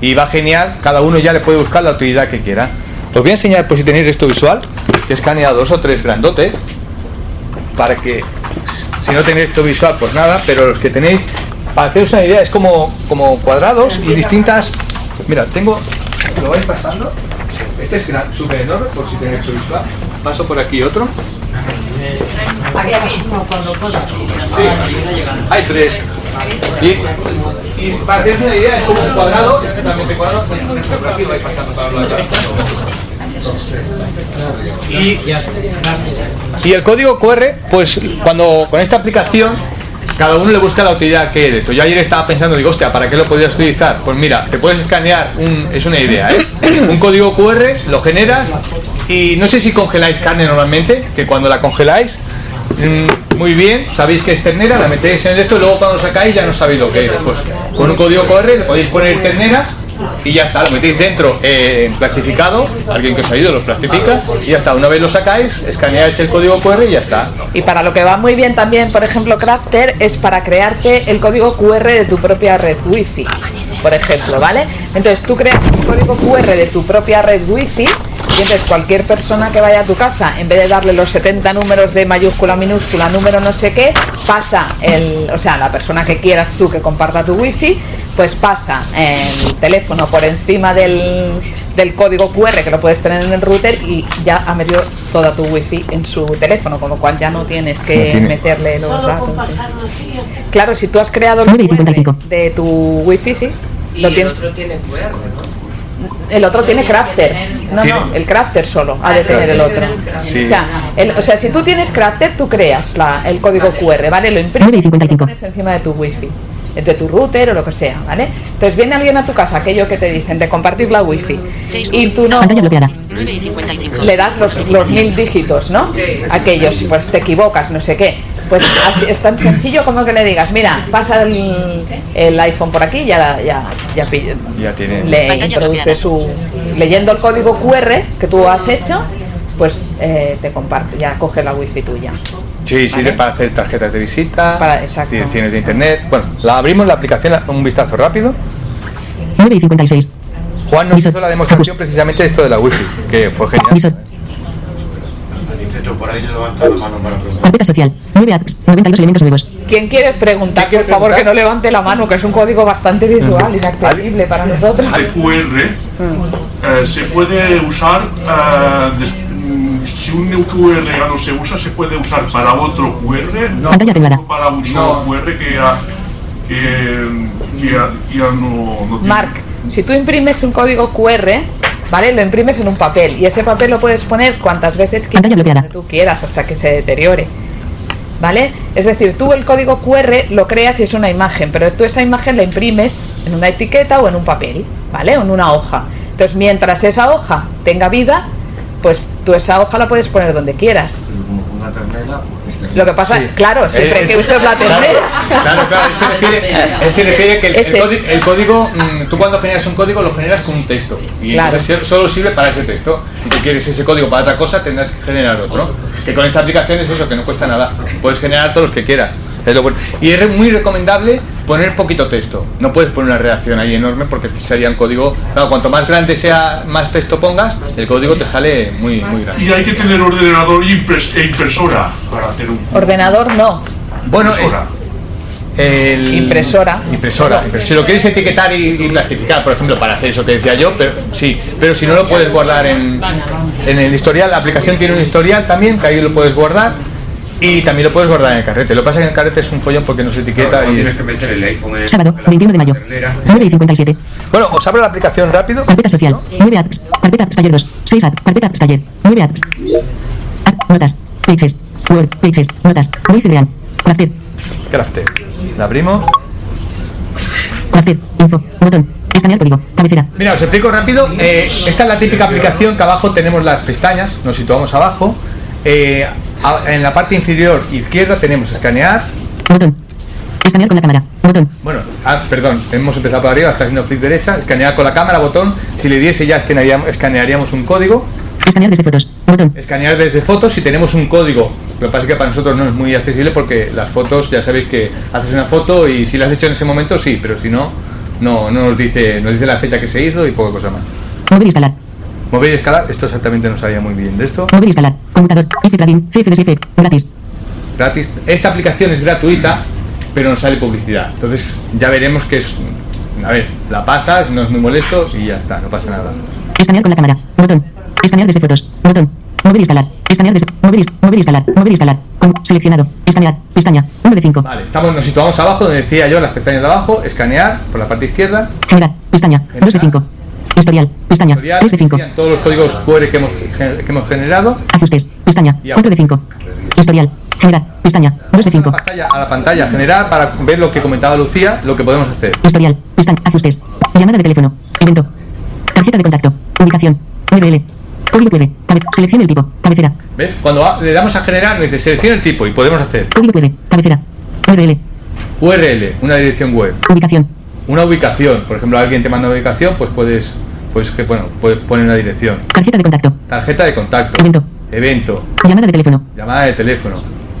Y va genial, cada uno ya le puede buscar la utilidad que quiera. Os voy a enseñar, por si tenéis esto visual, que he dos o tres grandotes, para que, si no tenéis esto visual, pues nada, pero los que tenéis, para haceros una idea, es como, como cuadrados y distintas... Mira, tengo... ¿Lo vais pasando? Este es súper enorme, por si tenéis esto visual. Paso por aquí otro. Pueda. Hay tres. Y, y para haceros una idea, es como un cuadrado, es cuadrado. Por aquí lo vais pasando para hablar. Y, y el código QR, pues cuando con esta aplicación cada uno le busca la utilidad que es esto. Yo ayer estaba pensando, digo, hostia, ¿para qué lo podrías utilizar? Pues mira, te puedes escanear, un, es una idea, ¿eh? un código QR, lo generas y no sé si congeláis carne normalmente, que cuando la congeláis, mm, muy bien, sabéis que es ternera, la metéis en esto y luego cuando sacáis ya no sabéis lo que es. Pues con un código QR le podéis poner ternera y ya está, lo metéis dentro eh, plastificado, alguien que os ha ido lo plastifica y ya está, una vez lo sacáis, escaneáis el código QR y ya está. Y para lo que va muy bien también, por ejemplo, Crafter, es para crearte el código QR de tu propia red Wi-Fi, por ejemplo, ¿vale? Entonces tú creas un código QR de tu propia red Wi-Fi entonces cualquier persona que vaya a tu casa, en vez de darle los 70 números de mayúscula, minúscula, número no sé qué, pasa el, o sea, la persona que quieras tú que comparta tu Wi-Fi, pues pasa el teléfono por encima del, del código QR que lo puedes tener en el router y ya ha metido toda tu wifi en su teléfono, con lo cual ya no tienes que No tiene. meterle los Solo datos. con pasarlo. Claro, si tú has creado el 9 y QR 55. de tu wifi, sí, Y lo el tienes. otro tiene QR, ¿no? El otro tiene crafter. No, no, el crafter solo ha de tener el otro. Sí. O, sea, el- o sea, si tú tienes crafter, tú creas la- el código QR, ¿vale? Lo 9 y imprimes y lo 55. pones encima de tu wifi, de tu router o lo que sea, ¿vale? Entonces viene alguien a tu casa, aquello que te dicen de compartir la wifi, y tú no le das los, los mil dígitos, ¿no? Aquellos, pues te equivocas, no sé qué. Pues así- es tan sencillo como que le digas, mira, pasa el, el iPhone por aquí, ya, ya, ya Ya tiene. le introduce su leyendo el código QR que tú has hecho pues eh, te comparte ya coge la wifi tuya Sí, sirve para hacer tarjetas de visita, Para- exacto. direcciones de internet. Bueno, la abrimos la aplicación, un vistazo rápido. 9 y 56. Juan nos hizo la demostración precisamente de esto de la wifi, que fue genial. Tú, por ahí levanta la mano para preguntar. Carpeta social. 9 apps. 92 elementos nuevos. ¿Quién quiere preguntar? Por favor, que no levante la mano, que es un código bastante visual, inaccesible para nosotros. El QR eh, se puede usar eh, des- mm, si un QR ya no se usa, ¿se puede usar para otro QR? No, Pantalla temblada. para un solo QR que ya, que, que ya, ya no, no tiene. Marc, si tú imprimes un código QR, ¿vale? Lo imprimes en un papel y ese papel lo puedes poner cuantas veces tú quieras hasta que se deteriore. ¿Vale? Es decir, tú el código QR lo creas y es una imagen, pero tú esa imagen la imprimes en una etiqueta o en un papel, ¿vale? O en una hoja. Entonces, mientras esa hoja tenga vida, pues tú esa hoja la puedes poner donde quieras. Como una ternera, pues Lo que pasa, claro, siempre Eh, que es- uses la claro, ternera. Claro, claro, él se refiere, él se refiere que el, código, el código, mm, tú cuando generas un código lo generas con un texto y Claro. entonces solo sirve para ese texto. Si tú quieres ese código para otra cosa tendrás que generar otro. Que con esta aplicación es eso, que no cuesta nada. Puedes generar todos los que quieras. Es lo bueno. Y es muy recomendable poner poquito texto. No puedes poner una redacción ahí enorme porque sería un código. Claro, cuanto más grande sea, más texto pongas, el código te sale muy, muy grande. Y hay que tener ordenador e impresora para hacer un Ordenador no. Bueno, es- impresora. el- Impresora. Impresora. Pero si lo queréis etiquetar y, y plastificar, por ejemplo, para hacer eso que decía yo, pero sí, pero si no lo puedes guardar en, en el historial, la aplicación tiene un historial también, que ahí lo puedes guardar. Y también lo puedes guardar en el carrete. Lo que pasa es que en el carrete es un follón porque no se etiqueta Claro, y tienes que meter el iPhone en el- Sábado, en la 21 de mayo. ternera. 9 y 57. Bueno, os abro la aplicación rápido. Carpeta social. 9 apps. Carpeta apps taller 2. 6 apps. Carpeta apps taller. 9 apps. App, notas. Pages. Word. Pages. Notas. Voice real. Crafter. Crafter. La abrimos. Crafter. Info. Botón. Escanear código. Cabecera. Mira, os explico rápido. Eh, esta es la típica aplicación que abajo tenemos las pestañas, nos situamos abajo. Eh, en la parte inferior izquierda tenemos escanear. Botón. Escanear con la cámara. Botón. Bueno, ah, perdón, hemos empezado por arriba, está haciendo clic derecha, escanear con la cámara, botón. Si le diese ya escanearíamos, escanearíamos un código. Escanear desde fotos. Botón. Escanear desde fotos si tenemos un código. Lo que pasa es que para nosotros no es muy accesible porque las fotos ya sabéis que haces una foto y si la has hecho en ese momento sí, pero si no, no, no nos dice, nos dice la fecha que se hizo y poca cosa más. Y instalar. Mover y escalar, esto exactamente no sabía muy bien de esto. Mover y instalar. Computador. Eje plugin. CFDSF. Gratis. Gratis. Esta aplicación es gratuita, pero nos sale publicidad. Entonces ya veremos que es. A ver, la pasas, no es muy molesto y ya está, no pasa nada. Escanear con la cámara. Botón. Escanear desde fotos. Botón. Mover y instalar. Escanear desde. Mover mover instalar. Mover instalar. Con, seleccionado. Escanear. Pestaña. 1 de 5. Vale, estamos, nos situamos abajo, donde decía yo, las pestañas de abajo, escanear por la parte izquierda. General. Pestaña. 2 de 5. Historial. Pestaña. Historial, 3 de 5. decían todos los códigos QR que hemos, que hemos generado. Ajustes. Pestaña. Y 4 de 5. Historial. General. Pestaña. 2 de 5. Pantalla- a la pantalla general para ver lo que comentaba Lucía, lo que podemos hacer. Historial. Pestaña. Ajustes. Llamada de teléfono. Evento. Tarjeta de contacto. Ubicación. URL. Código QR. Cabe- seleccione el tipo. Cabecera. ¿Ves? Cuando a- le damos a generar, nos dice selecciona el tipo y podemos hacer Código QR. Cabecera. URL. URL, una dirección web. Ubicación. Una ubicación, por ejemplo, alguien te manda una ubicación, pues puedes, pues que bueno, puedes poner una dirección. Tarjeta de contacto. Tarjeta de contacto. Evento. Evento. Llamada de teléfono. Llamada de teléfono.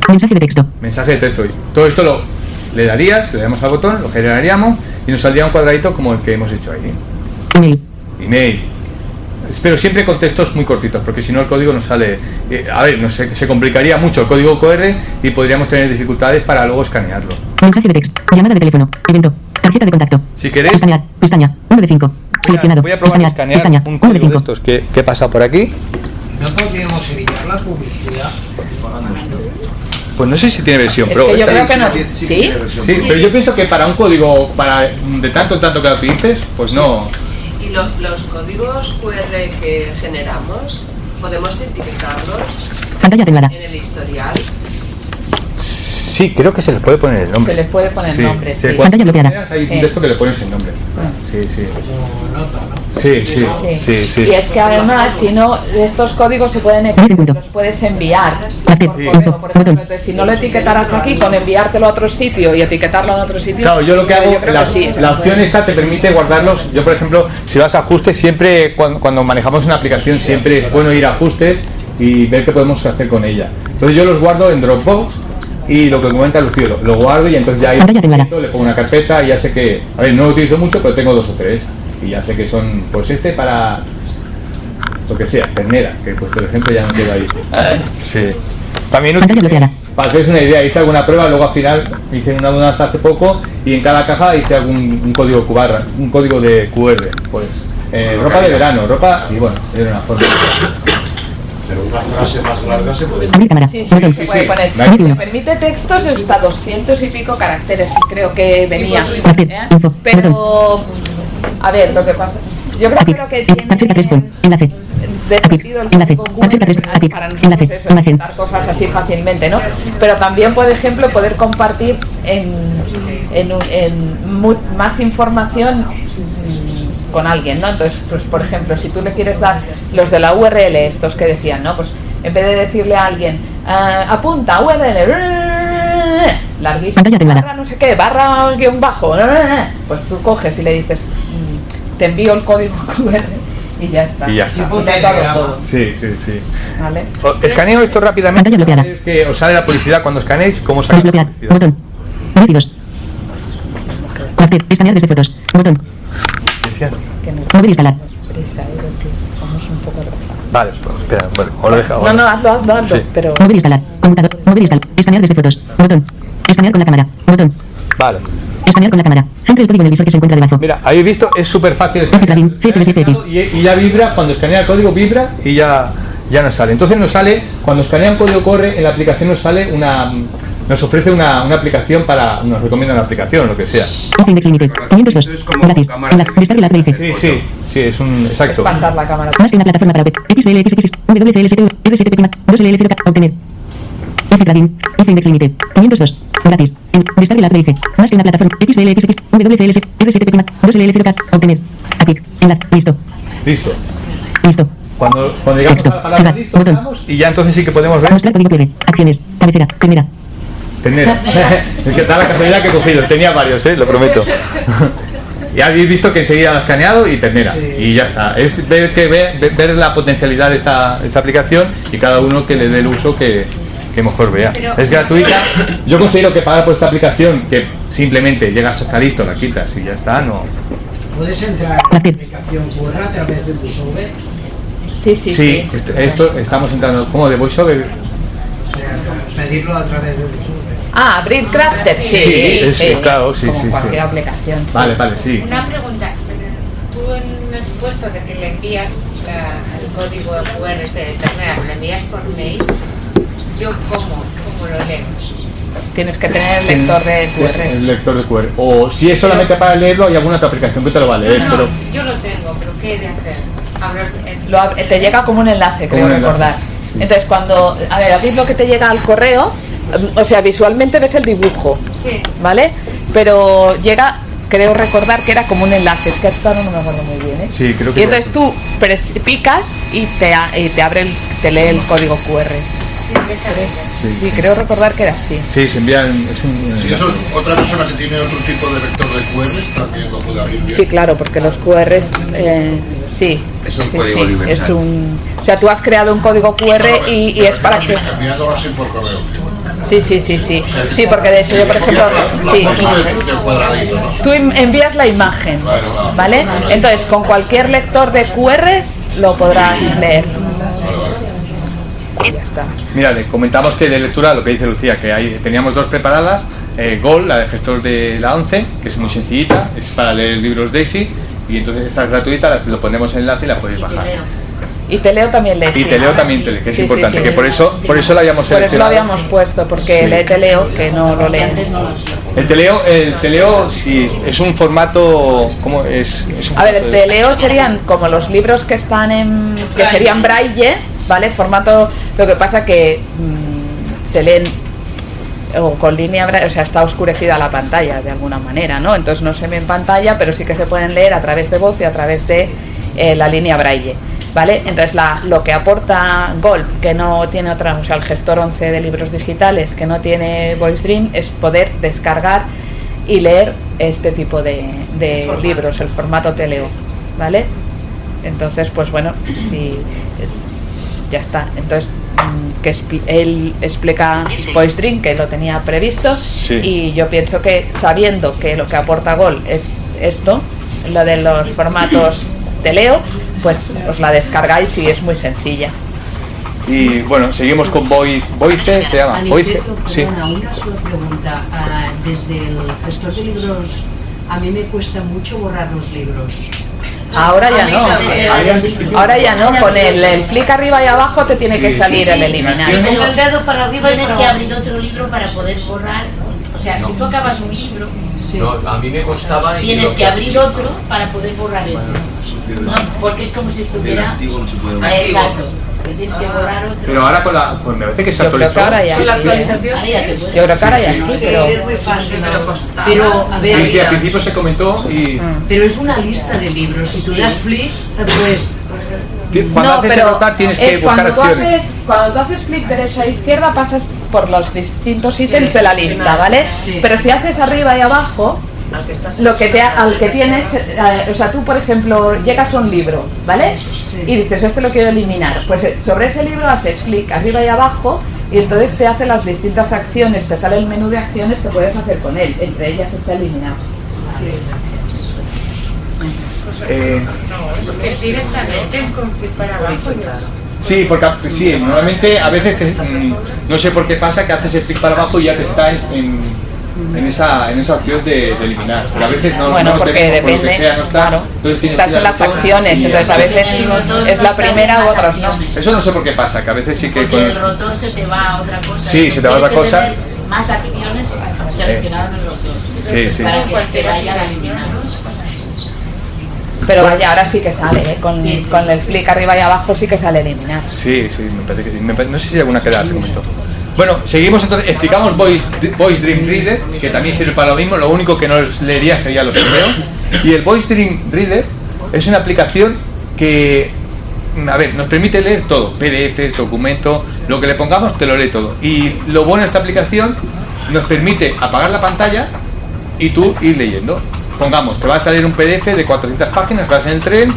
Mensaje de texto. Mensaje de texto. Todo esto lo le darías, le damos al botón, lo generaríamos y nos saldría un cuadradito como el que hemos hecho ahí. Email. Email. Pero siempre con textos muy cortitos, porque si no el código nos sale. eh, a ver, no sé, se complicaría mucho el código QR y podríamos tener dificultades para luego escanearlo. Mensaje de texto. Llamada de teléfono. Evento. Tarjeta de contacto. Si queréis, Escanear. Pestaña. 1 de 5. Seleccionado. voy a probar a escanear. escanear Pestaña. un 1 de código de 5. estos que, que he pasado por aquí. No podríamos evitar la publicidad. Pues no sé si tiene versión Es pro. que yo creo que no. sí, ¿Sí? Sí, pero yo pienso que para un código para de tanto en tanto que lo utilices, pues no. Y lo- los códigos QR que generamos, podemos Pantalla temblada. en el historial. Sí, creo que se les puede poner el nombre. Se les puede poner Sí, nombre. sí, sí. cuando Pantalla bloqueada. Hay un Eh. texto que le pones el nombre. Sí, sí. Sí, sí, Sí. sí, sí. Y es que además, si no, estos códigos se pueden punto. los puedes enviar por Info. correo, por ejemplo. Entonces, si no lo etiquetaras aquí, con enviártelo a otro sitio y etiquetarlo en otro sitio. Claro, yo lo que hago, yo creo la, que sí. la opción esta te permite guardarlos. Yo, por ejemplo, si vas a ajustes, siempre cuando, cuando manejamos una aplicación, siempre es bueno ir a ajustes y ver qué podemos hacer con ella. Entonces yo los guardo en Dropbox y lo que comenta Lucio, lo, lo guardo y entonces ya ahí le pongo una carpeta y ya sé que, a ver, no lo utilizo mucho, pero tengo dos o tres y ya sé que son, pues este para lo que sea, ternera, que pues por ejemplo ya no queda ahí. Sí. También para que os una idea, hice alguna prueba, luego al final hice una mudanza hace poco y en cada caja hice algún un código QR, un código de QR, pues eh, ropa de verano, ropa y bueno, era una forma. Pero una frase más larga se puede Abrir cámara. Sí, sí, Botón. se puede poner. Si me permite textos hasta 200 y pico caracteres, creo que venía. ¿eh? Pero, a ver, lo que pasa. Yo creo que lo que En- Acerca 3 pon. Enlace. de sentido el Enlace. código Acerca 3. QR Aquí. para nosotros Enlace. eso, Imagen. cosas así fácilmente, ¿no? Pero también, por ejemplo, poder compartir en, en, en mu- más información con alguien, ¿no? Entonces, pues por ejemplo, si tú le quieres dar los de la URL, estos que decían, ¿no? Pues en vez de decirle a alguien, ah, apunta URL, temblada. barra no sé qué, barra guion bajo, pues tú coges y le dices, mm, te envío el código QR y ya está. Y ya está. Y Sí, sí, sí. ¿vale? O- Escaneo esto rápidamente. Pantalla bloqueada. Que os sale la publicidad cuando escaneéis. ¿Cómo sale la Desbloquear. publicidad? Botón. Móvidos. Cuartel. Escanear desde fotos. Botón. Y instalar. Eh. Vale, pues espera, bueno, os lo he dejado. No, no, hazlo, hazlo, hazlo, Sí. pero... Y instalar. Computador. Y instalar. Escanear desde fotos. Botón. Escanear con la cámara. Botón. Vale. Escanear con la cámara. Centro el código en el visor que se encuentra debajo. Mira, habéis visto, es súper fácil. Clarín. CFS Y, y ya vibra, cuando escanea el código vibra y ya, ya nos sale. Entonces nos sale, cuando escanea un código corre, en la aplicación nos sale una, nos ofrece una, una aplicación para, nos recomienda una aplicación, lo que sea. Index límite. 502. Gratis. Descarga la API. Sí, sí, sí, es un, exacto. Pasar la cámara. Más que una plataforma para web. XLXX. WCL7. R7P. 2LL0. Obtener. Eje Clarín. Eje index límite. 502. Gratis. En, descarga la API. Más que una plataforma. XLXX. WCL7. R7P. 2LL0. Obtener. Aquí. Enlace. Listo. Listo. Listo. Cuando, cuando llegamos Texto. a la palabra Cerrar. listo, Botón. damos y ya entonces sí que podemos ver. Mostrar código QR. Acciones. Cabecera. Primera. Ternera. es que da la casualidad que he cogido. Tenía varios, ¿eh? lo prometo. ya habéis visto que enseguida lo ha escaneado y ternera. Y ya está. Es ver, que ve- ve- ver la potencialidad de esta, esta aplicación y cada uno que le dé el uso que, que mejor vea. Pero- es gratuita. Yo considero que pagar por esta aplicación, que simplemente llegas hasta listo, la quitas y ya está, no. Puedes entrar en la aplicación QR a través de VoiceOver, Sí, sí, Sí, esto, esto estamos entrando como de voiceover. o sea, pedirlo a través de VoiceOver. Ah, abrir Crafter, sí. Sí, es- sí. claro, sí, Como sí, cualquier sí. aplicación. sí. Vale, vale, sí. Una pregunta. Tú en el supuesto de que le envías la- el código QR este de Ternera, ¿lo envías por mail? ¿Yo cómo? ¿Cómo lo leo? Tienes que tener el lector de QR. El lector de QR. O si es solamente para leerlo, hay alguna otra aplicación que te lo va a leer. No, Pero yo lo tengo, pero ¿qué he de hacer? Hablar Lo te llega como un enlace, Como creo un enlace, recordar. Entonces, cuando, a ver, abrir lo que te llega al correo, o sea, visualmente ves el dibujo, Sí. ¿vale? Pero llega, creo recordar que era como un enlace, es que hasta ahora no me acuerdo muy bien, ¿eh? sí, creo que. Y entonces tú picas y te, a- y te abre, el, te lee el código QR. Sí. Sí, creo recordar que era así. Sí, se envían. Es un, Si eso, otra persona que tiene otro tipo de vector de QR también lo puede abrir bien. Sí, claro, porque los QR, eh, sí, Es un sí, código sí, universal. es un, o sea, tú has creado un código QR y, y es para que, Enviándolo así por correo. Sí, sí, sí, sí, sí, porque de hecho yo, por ejemplo, sí, tú envías la imagen, ¿vale? Entonces, con cualquier lector de QR lo podrás leer. Y ya está. Mira, le comentamos que de lectura, lo que dice Lucía, que hay, teníamos dos preparadas. Eh, Gol, la de gestor de la 11, que es muy sencillita, es para leer libros Daisy. Y entonces esta es gratuita, lo ponemos en enlace y la podéis bajar. Y te leo también lee. Y te leo también te leo, que es Sí, importante, sí. que por eso, por eso la habíamos Por eso lo habíamos puesto, porque Sí. lee te leo, que no lo leen. El teleo, el teleo sí, es un formato, ¿cómo es? es un A ver, el formato de- teleo serían como los libros que están en. que serían braille, ¿vale? Formato. Lo que pasa que mm, se leen o con línea braille, o sea, está oscurecida la pantalla de alguna manera, ¿no? Entonces no se ve en pantalla, pero sí que se pueden leer a través de voz y a través de eh, la línea braille. ¿Vale? Entonces la, lo que aporta Gold, que no tiene otra, o sea, el gestor 11 de libros digitales, que no tiene Voice Dream, es poder descargar y leer este tipo de, de libros, el formato teleo, ¿vale? Entonces, pues bueno, si ya está. Entonces, mm, que él explica Voice Dream, que lo tenía previsto, Sí. y yo pienso que sabiendo que lo que aporta Gol es esto, lo de los formatos teleo, pues os la descargáis y es muy sencilla. Y bueno, seguimos con Voice, Voice se llama. Voice, sí. una sola pregunta. Ah, desde el gestor de libros, a mí me cuesta mucho borrar los libros. Ahora ya no. Ahora ya no. Con el, el flick arriba y abajo te tiene que salir sí, el sí. eliminar. Con el dedo para arriba Tienes que abrir otro libro para poder borrar. O sea, si tú acabas un libro, No, a mí me costaba. tienes que abrir otro para poder borrar ese. No, porque es como si estuviera. Activo no se puede Ah, Exacto. Que tienes que borrar otro. Pero ahora con la. Pues me parece que se Yo creo actualizó. que ahora ya Con la sí, ¿eh? actualización, ahora ya se puede. Yo creo que ahora ya Sí, pero... Es muy fácil, pero costaba. Pero, a ver, Sí, sí, al principio se comentó y. pero es una lista de libros. Si tú das flick, pues. Cuando no, haces pero tienes que buscar cuando tú haces, cuando tú haces clic derecha e izquierda pasas por los distintos ítems de la lista, ¿vale? Sí. Pero si haces arriba y abajo, Al que estás lo que te ha- al que tienes, eh, o sea, tú por ejemplo llegas a un libro, ¿vale? Y dices, este lo quiero eliminar. Pues eh, sobre ese libro haces clic arriba y abajo y entonces te hace las distintas acciones, te sale el menú de acciones que puedes hacer con él, entre ellas está eliminar. Eh, Que es directamente con clic para abajo. sí, porque sí, normalmente a veces te- mm, no sé por qué pasa que haces el clic para abajo y ya te está en, en esa, en esa opción de, de eliminar. Pero a veces no, Bueno, no lo porque tenemos, por lo que depende, sea, no está. claro. Entonces tienes Estás en las acciones, entonces a veces es la primera en las otras no. Eso no sé por qué pasa, que a veces sí que Porque con- el rotor se te va a otra cosa. Sí, se te va a otra cosa. Más acciones seleccionadas en el rotor. Sí, sí. Para que te vayan a eliminar. Pero vaya, ahora sí que sale, ¿eh? con, Sí, sí. con el clic arriba y abajo sí que sale eliminar. Sí, sí, me parece que sí. No sé si hay alguna que da ese momento. Bueno, seguimos entonces, explicamos Voice, Voice Dream Reader, que también sirve para lo mismo, lo único que no leería sería los correos. Y el Voice Dream Reader es una aplicación que, a ver, nos permite leer todo, PDFs, documentos, lo que le pongamos te lo lee todo. Y lo bueno de esta aplicación nos permite apagar la pantalla y tú ir leyendo. Pongamos, te va a salir un PDF de 400 páginas, vas en el tren,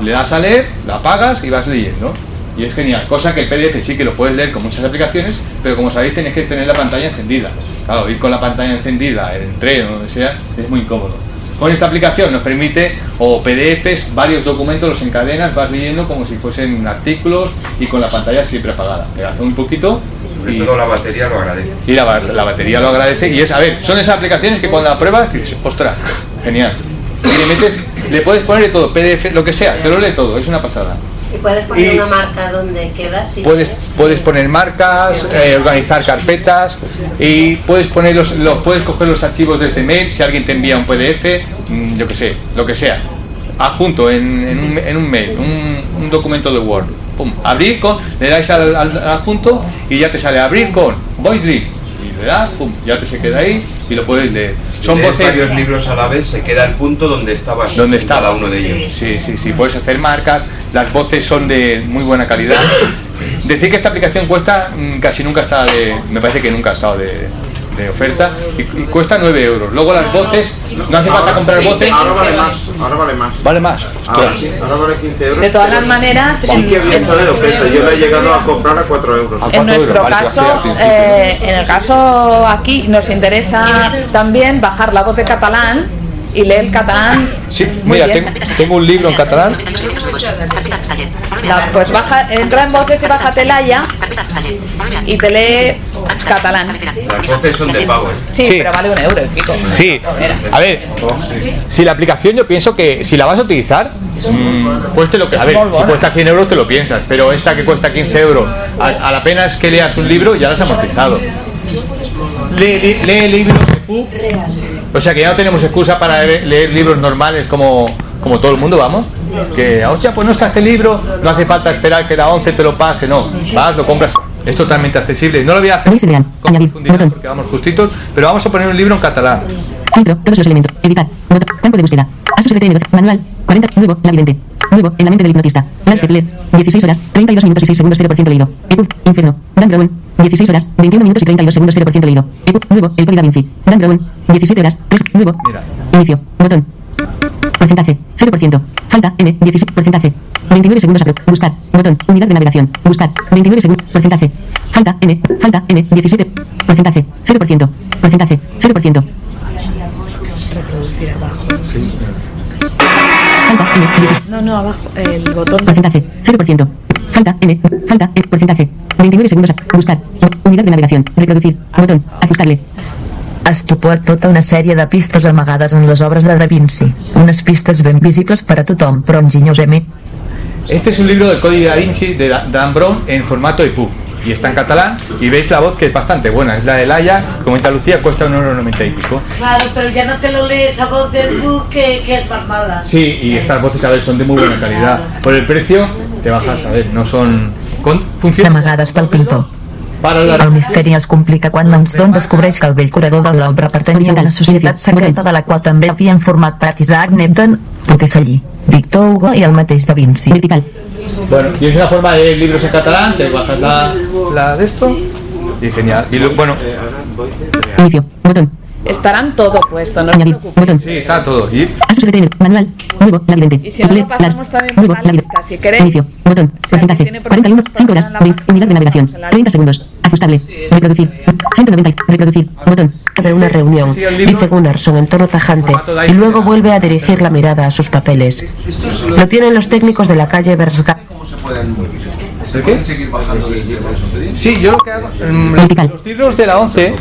le das a leer, la apagas y vas leyendo. Y es genial, cosa que el PDF sí que lo puedes leer con muchas aplicaciones, pero como sabéis tenéis que tener la pantalla encendida. Claro, ir con la pantalla encendida en el tren o donde sea es muy incómodo. Con esta aplicación nos permite, o PDFs, varios documentos los encadenas, vas leyendo como si fuesen artículos y con la pantalla siempre apagada. Te hace un poquito Sobre todo la batería lo agradece. y la, la batería lo agradece y es, a ver, son esas aplicaciones que cuando la pruebas dices, ostras, genial. Y le metes, le puedes poner de todo, PDF, lo que sea, te lo lee todo, es una pasada. Puedes poner Y- una marca donde quedas. y- Puedes, puedes poner marcas, eh, organizar carpetas y puedes poner los, los- puedes coger los archivos desde mail, si alguien te envía un PDF, mm, yo que sé, lo que sea, adjunto en, en un, en un mail, un, un documento de Word. Pum, abrir con, le dais al, al- al adjunto y ya te sale abrir con Voice Dream. Y le das, pum, ya te se queda ahí y lo puedes leer. Son lees voces varios libros a la vez, se queda el punto donde estabas donde en cada uno de ellos. Sí, sí, sí, puedes hacer marcas, las voces son de muy buena calidad. Decir que esta aplicación cuesta, mm, casi nunca está de, me parece que nunca ha estado de, de oferta, y, y cuesta 9 euros. Luego las voces, no hace falta comprar voces. Ahora vale más, ahora vale más. Vale más. Ahora sí, ahora vale 15 euros. De todas las maneras, Sí en- que había estado de oferta. Yo la he llegado a comprar a 4 euros. En nuestro caso, eh, en el caso aquí nos interesa también bajar la voz de catalán y leer el catalán. Sí, Muy mira, bien. tengo, tengo un libro en catalán. La- pues baja, entra en voces y bájatela ya y te lee catalán. Las voces son de pago. Sí, Sí. pero vale un euro y pico. Sí, a ver, si la aplicación yo pienso que si la vas a utilizar, mm, cueste lo que. A ver, si cuesta 100 euros te lo piensas, pero esta que cuesta 15 euros, a, a la pena es que leas un libro, ya las has amortizado. Lee, lee- lee libros de pub, o sea que ya no tenemos excusa para leer, leer libros normales como, como todo el mundo, vamos. Que, hostia, pues no está este libro, no hace falta esperar que la 11 te lo pase, no. Vas, lo compras. Es totalmente accesible. No lo voy a hacer porque vamos justitos, pero vamos a poner un libro en catalán. Filtro. Todos los elementos. Editar. Campo de búsqueda. Asus RTM 12. Manual. 40. Nuevo. La vidente. Nuevo. En la mente del hipnotista. Leer. 16 horas. 32 minutos y 6 segundos 0% leído. Inferno. Dan Brown. 16 horas. 21 minutos y 32 segundos 0% leído. Nuevo. El Código Vinci. Dan Brown. 17 horas. 3. Nuevo. Mira. Inicio. Botón. Porcentaje. 0%. Falta. N. 17. Porcentaje. 29 segundos. apro- Buscar. Botón. Unidad de navegación. Buscar. 29 segundos. Porcentaje. Falta. N. Falta. N. 17. Porcentaje. 0%. Porcentaje. 0%. Reproducir abajo. Falta. 17. No, no, abajo. El botón. Porcentaje. 0%. Falta. N. Falta. N. Porcentaje. 29 segundos. Buscar. Unidad de navegación. Reproducir. Botón. Ajustable. Estupor tota una sèrie de pistes amagades en les obres de Da Vinci. Unes pistes ben visibles per a tothom, però enginyosament. Este es un libro del Código da Vinci de Da- Dan Brown en formato EPUB y está en catalán y veis la voz que es bastante buena, es la de Laia, comenta Lucía, cuesta un euro noventa y pico. Claro, pero ya no te lo lees a voz del book que, que es más mala. Sí, y estas voces a ver son de muy buena calidad. Por el precio te bajas a ver, no son con funciona Amagades pel pintor. Para la El misteri es complica quan Lansdowne descobreix que el vell curador de l'obra pertanyia a la societat secreta de la qual també havien format part Isaac Newton, Botticelli, Victor Hugo i el mateix Da Vinci. Bueno, tienes una forma de libros en catalán, te bajas la, la de esto y genial. Y lo- bueno, Inicio. Botón. Estarán todo puesto, no Añadir. Botón. sí, está todo. Y. Manual. Nuevo. Labirinte. Y si no, lo pasamos también Nuevo. por la lista, si queréis. Inicio. Botón. Porcentaje. tiene 41. 5 horas. en la 20. Unidad de navegación. 30 segundos. Ajustable. Reproducir. 190. Reproducir. Botón. de una reunión, dice Gunnarsson en tono tajante, y luego vuelve a dirigir la mirada a sus papeles. Lo tienen los técnicos de la calle Berska. ¿Cómo se pueden, pueden seguir bajando desde? Sí, yo lo que hago. los libros de la 11,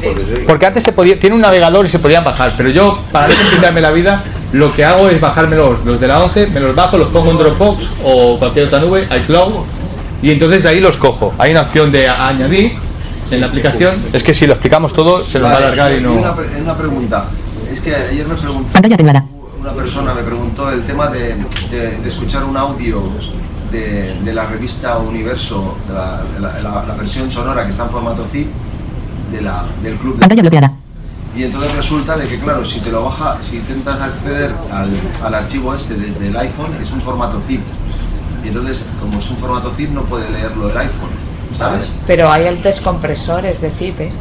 porque antes se podía, tiene un navegador y se podían bajar, pero yo, para no complicarme la vida, lo que hago es bajarme los, los de la 11, me los bajo, los pongo en Dropbox o cualquier otra nube, iCloud, y entonces de ahí los cojo. Hay una opción de añadir en la aplicación. Es que si lo explicamos todo, se nos va a alargar y Una, no. pre- una pregunta. Es que ayer me preguntó Pantalla temblada. una persona, me preguntó el tema de, de- de escuchar un audio de, de la revista Universo, de la, de la- la- la versión sonora que está en formato zip, de la, del club de Pantalla bloqueada. Y entonces resulta de que, claro, si te lo baja, si intentas acceder al, al archivo este desde el iPhone, es un formato zip. Y entonces, como es un formato zip, no puede leerlo el iPhone, ¿sabes? Pero hay el descompresor, es de zip, ¿eh?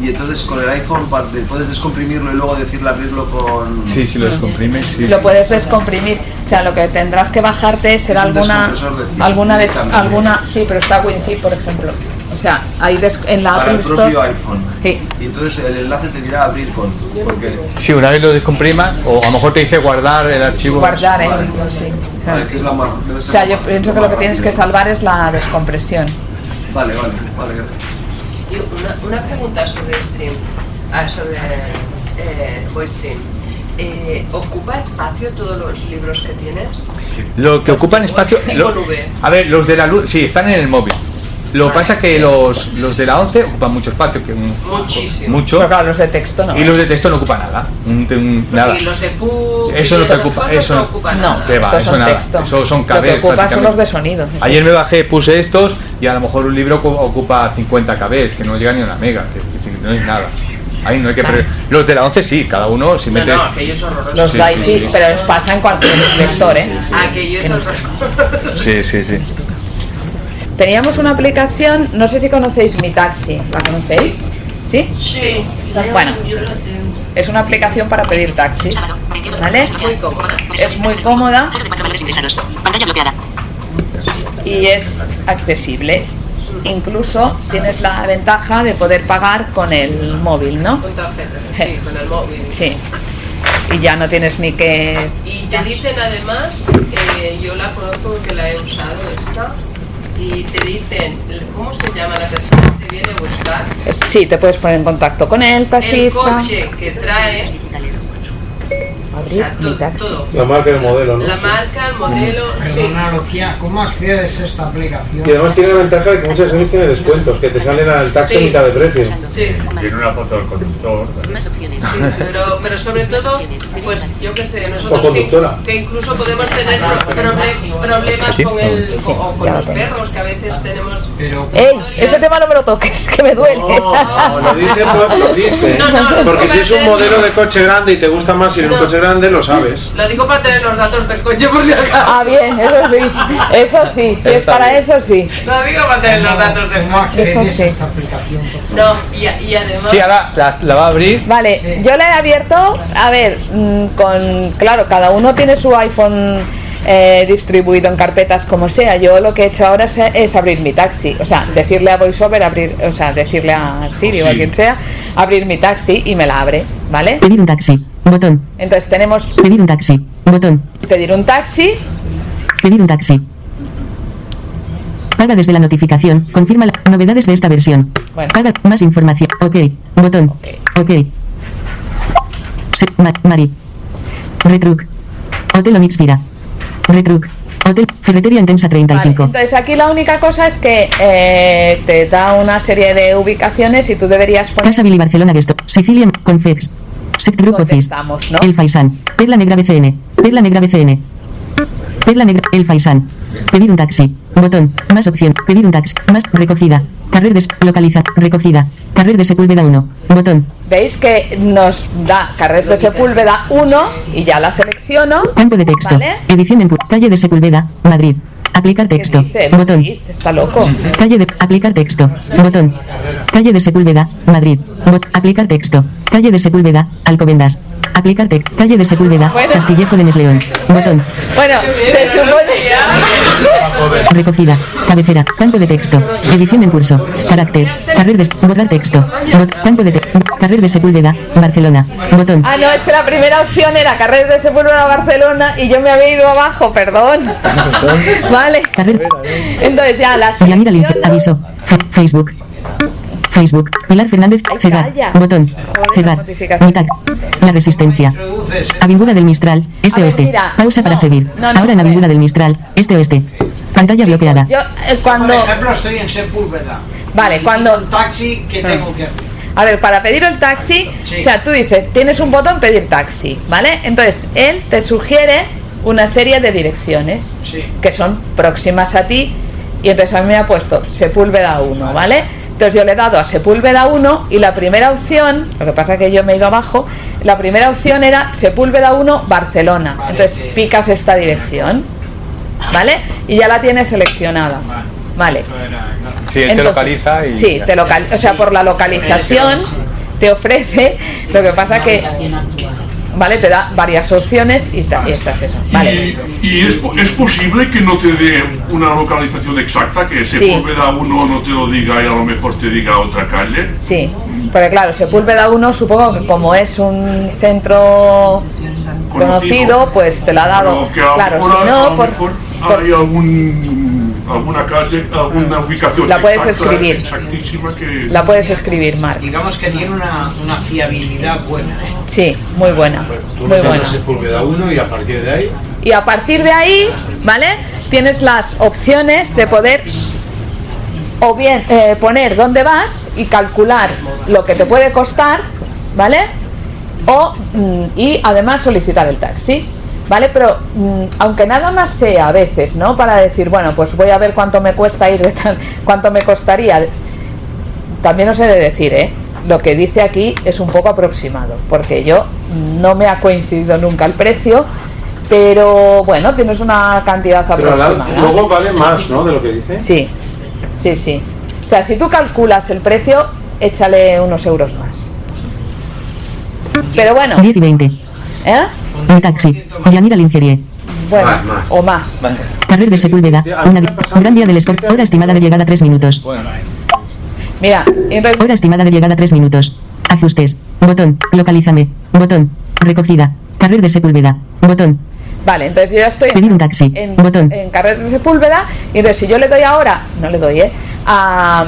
Y entonces con el iPhone de- puedes descomprimirlo y luego decirle abrirlo con... Sí, si lo descomprimes, sí. Lo puedes descomprimir. O sea, lo que tendrás que bajarte será alguna, de alguna, directamente. alguna, sí, pero está WinZip, por ejemplo. O sea, ahí des- en la para Apple el Store. propio iPhone. Sí. Y entonces el enlace te dirá abrir con... Porque, Si una vez lo descomprimas, o a lo mejor te dice guardar el archivo. Guardar, ¿eh? Vale. Sí. vale, que es la más- O sea, yo pienso que lo que tienes que salvar es la descompresión. Vale, vale, vale, gracias. Y una, una pregunta sobre Stream, ah, sobre eh, VoiceStream. Eh, ¿Ocupa espacio todos los libros que tienes? Lo que ocupan espacio. Lo- a ver, los de la luz, sí, están en el móvil. Lo que pasa es que los, los de la 11 ocupan mucho espacio, que un- Muchísimo. mucho. Pero claro, los de texto no. Y los de texto no ocupan nada. un- un- nada. Sí, los EPUB Eso y no te ocupa, eso no no- No. Que va, estos eso son nada. texto. Eso son Lo que KBs. ocupan son los de sonido. Ayer me bajé, puse estos y a lo mejor un libro ocu- ocupa 50 kbs, que no llega ni a una mega, que, que no es nada. Ahí no hay que pre- Los de la 11 sí, cada uno si No, metes. no, aquellos horrorosos. Los Sí, Daisis, sí, sí. pero pasa en cualquier lector, ¿eh? Aquellos horrorosos. Sí, sí, sí. Teníamos una aplicación, no sé si conocéis Mi Taxi, ¿la conocéis? ¿Sí? Sí. Bueno, es una aplicación para pedir taxi, ¿vale? Muy cómodo. Es muy cómoda y es accesible. Incluso tienes la ventaja de poder pagar con el móvil, ¿no? Con tarjeta, sí, con el móvil. Sí. Y ya no tienes ni que... Y te dicen además, eh, yo la conozco porque la he usado esta, y te dicen, ¿cómo se llama la persona que te viene a buscar? Sí, te puedes poner en contacto con el El coche que trae, o Abrir sea, to- todo. La marca y el modelo, ¿no? La marca, el modelo, sí. Perdona, Lucía, ¿cómo accedes a esta aplicación? Y además tiene la ventaja de que muchas veces tiene descuentos, que te salen al taxi a Sí. mitad de precio. Sí, Tiene una foto del conductor. pero, pero sobre todo, pues yo que sé, O nosotros que, conductora. que incluso podemos tener proble- problemas con, el, con, o con los perros, que a veces tenemos... Pero, ¡Ey! Ese tema no me lo toques, que me duele. No, lo dice, lo dice. No, no, Porque si es un modelo de coche grande y te gusta más ir en un No. coche grande, lo sabes. Lo digo para tener los datos del coche por si acaso. Ah, bien, eso sí. Eso sí. Si es para bien. eso, sí. Lo digo para tener los datos del ¿Cómo coche. Eso sí. a esta aplicación? por favor? No, y, y además... Sí, ahora la, la va a abrir. Vale, yo la he abierto, a ver, mm, con, claro, cada uno tiene su iPhone eh, distribuido en carpetas como sea. Yo lo que he hecho ahora es, es abrir mi taxi, o sea, decirle a VoiceOver abrir, o sea, decirle a Siri o a quien sea, abrir mi taxi y me la abre, ¿vale? Pedir un taxi. Botón. Entonces tenemos Pedir un taxi. Botón. pedir un taxi, Pedir un taxi. Paga desde la notificación. Confirma las novedades de esta versión. Bueno. Paga más información. Ok. Botón. Ok. Se- Ma- Mari. Retruc. Hotel Onixpira. Retruc. Hotel Ferretería Intensa 35. Entonces aquí la única cosa es que eh, te da una serie de ubicaciones y tú deberías poner Casa Billy Barcelona Guesto. Sicilian Confex. ¿No? El Faisan. Perla Negra BCN. Perla Negra BCN. Perla Negra. El Faisan. Pedir un taxi. Botón. Más opción. Pedir un taxi. Más recogida. Carrer de localiza. Recogida. Carrer de Sepúlveda 1. Botón. Veis que nos da Carret de Sepúlveda 1 y ya la selecciono. Campo de texto. ¿Vale? Edición en curso. Calle de Sepúlveda, Madrid. Aplicar texto. dice? Botón. Está loco. Calle de aplicar texto. Botón. Calle de Sepúlveda, Madrid. Bot aplicar texto. Calle de Sepúlveda, Alcobendas. Aplicar texto. Calle de Sepúlveda, Bueno. Castillejo de Mesleón. Botón. Bueno, se supone. Recogida. Cabecera. Campo de texto. Edición en curso. Carácter. Carrer de borrar texto. Bot- campo de texto. Carrer de Sepúlveda, Barcelona. Botón. Ah, no, es que la primera opción era Carrer de Sepúlveda Barcelona y yo me había ido abajo, perdón. vale. Entonces ya la Yanira Link. Aviso. Facebook. Facebook. Pilar Fernández. Cerrar. calla. Botón. Cerrar. Mitad. La resistencia. Avinguda del Mistral. Este oeste. mira, Pausa para seguir. no, no, Ahora en a ver. Avinguda del Mistral. Este oeste. Pantalla bloqueada. Yo eh, cuando Por ejemplo, estoy en Sepúlveda. Vale, cuando Un taxi, ¿qué tengo que hacer? A ver, para pedir el taxi, Sí. o sea, tú dices, tienes un botón pedir taxi, ¿vale? Entonces, él te sugiere una serie de direcciones Sí. que son próximas a ti y entonces a mí me ha puesto Sepúlveda 1, ¿vale? Entonces yo le he dado a Sepúlveda 1 y la primera opción, lo que pasa que yo me he ido abajo, la primera opción era Sepúlveda 1 Barcelona. Entonces picas esta dirección, ¿vale? Y ya la tienes seleccionada. Vale. Sí, él te localiza y. Sí, te local, o sea, por la localización te ofrece, lo que pasa que, vale, te da varias opciones y, ta- y esta es eso, vale. Y, y es, es posible que no te dé una localización exacta, que Sí. Sepúlveda uno no te lo diga y a lo mejor te diga otra calle. Sí, porque claro, Sepúlveda 1 supongo que como es un centro conocido, pues te lo ha dado. Pero que a lo Claro, si no, por, por- hay algún, alguna calle, alguna ubicación La puedes exacta, escribir. exactísima que... la puedes escribir, Marc. Digamos que tiene una, una fiabilidad buena. Sí, muy buena, Tú muy buena. Sepúlveda 1 y a partir de ahí Y a partir de ahí, ¿vale? Tienes las opciones de poder o bien eh, poner dónde vas y calcular lo que te puede costar, ¿vale? O, mm, y además solicitar el taxi, ¿vale? Pero mm, aunque nada más sea a veces, ¿no? Para decir, bueno, pues voy a ver cuánto me cuesta ir de tal, cuánto me costaría. También os he de decir, ¿eh? Lo que dice aquí es un poco aproximado, porque yo no me ha coincidido nunca el precio, pero bueno, tienes una cantidad Pero la- aproximada. luego vale más, ¿no? De lo que dice. Sí, sí, sí. O sea, si tú calculas el precio, échale unos euros más. Pero bueno, 10 y 20. ¿eh? Mi taxi. Yanira Lingerie. Bueno, Más, más. o más. Carrer de Sepúlveda. Una Gran Vía del Sport. Hora estimada de llegada 3 minutos. Mira, Hora estimada de llegada 3 minutos. Ajustes. Botón. Localízame. Botón. Recogida. Carrer de Sepúlveda. Botón. Vale, entonces yo ya estoy Pedir un taxi. en, Botón. en Carrer de Sepúlveda y entonces si yo le doy ahora, no le doy, ¿eh? A,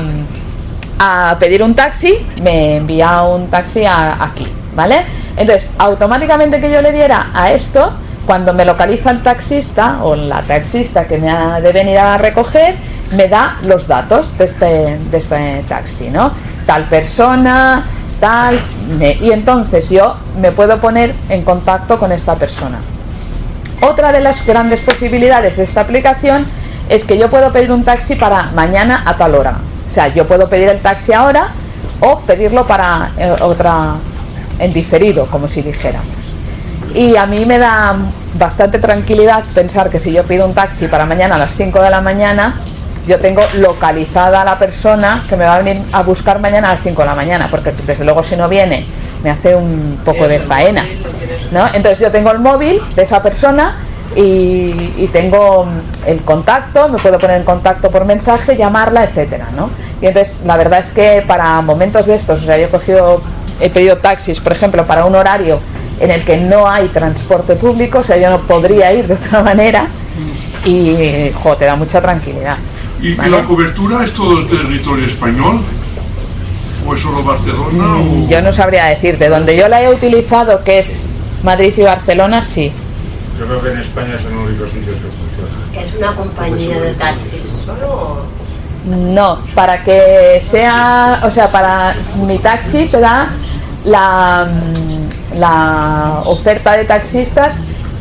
a pedir un taxi, me envía un taxi a- aquí, ¿vale? Entonces, automáticamente que yo le diera a esto, cuando me localiza el taxista o la taxista que me ha de venir a recoger, me da los datos de este, este taxi, ¿no? Tal persona, tal, y entonces yo me puedo poner en contacto con esta persona. Otra de las grandes posibilidades de esta aplicación es que yo puedo pedir un taxi para mañana a tal hora. O sea, yo puedo pedir el taxi ahora o pedirlo para eh, otra en diferido, como si dijéramos. Y a mí me da bastante tranquilidad pensar que si yo pido un taxi para mañana a las 5 de la mañana, yo tengo localizada a la persona que me va a venir a buscar mañana a las 5 de la mañana, porque desde luego si no viene me hace un poco de faena. ¿no? Entonces yo tengo el móvil de esa persona y, y tengo el contacto, me puedo poner en contacto por mensaje, llamarla, etcétera, ¿no? Y entonces la verdad es que para momentos de estos, o sea, yo he cogido, he pedido taxis, por ejemplo, para un horario en el que no hay transporte público, o sea, yo no podría ir de otra manera y, jo, te da mucha tranquilidad. ¿Y, ¿vale? la cobertura es todo el territorio español? ¿O es solo Barcelona? Mm, Yo no sabría decirte. Donde yo la he utilizado, que es Madrid y Barcelona, sí. Yo creo que en España son los únicos sitios que funcionan. Es una compañía de taxis. No, para que sea, o sea, para mi taxi te da la, mm, la oferta de taxistas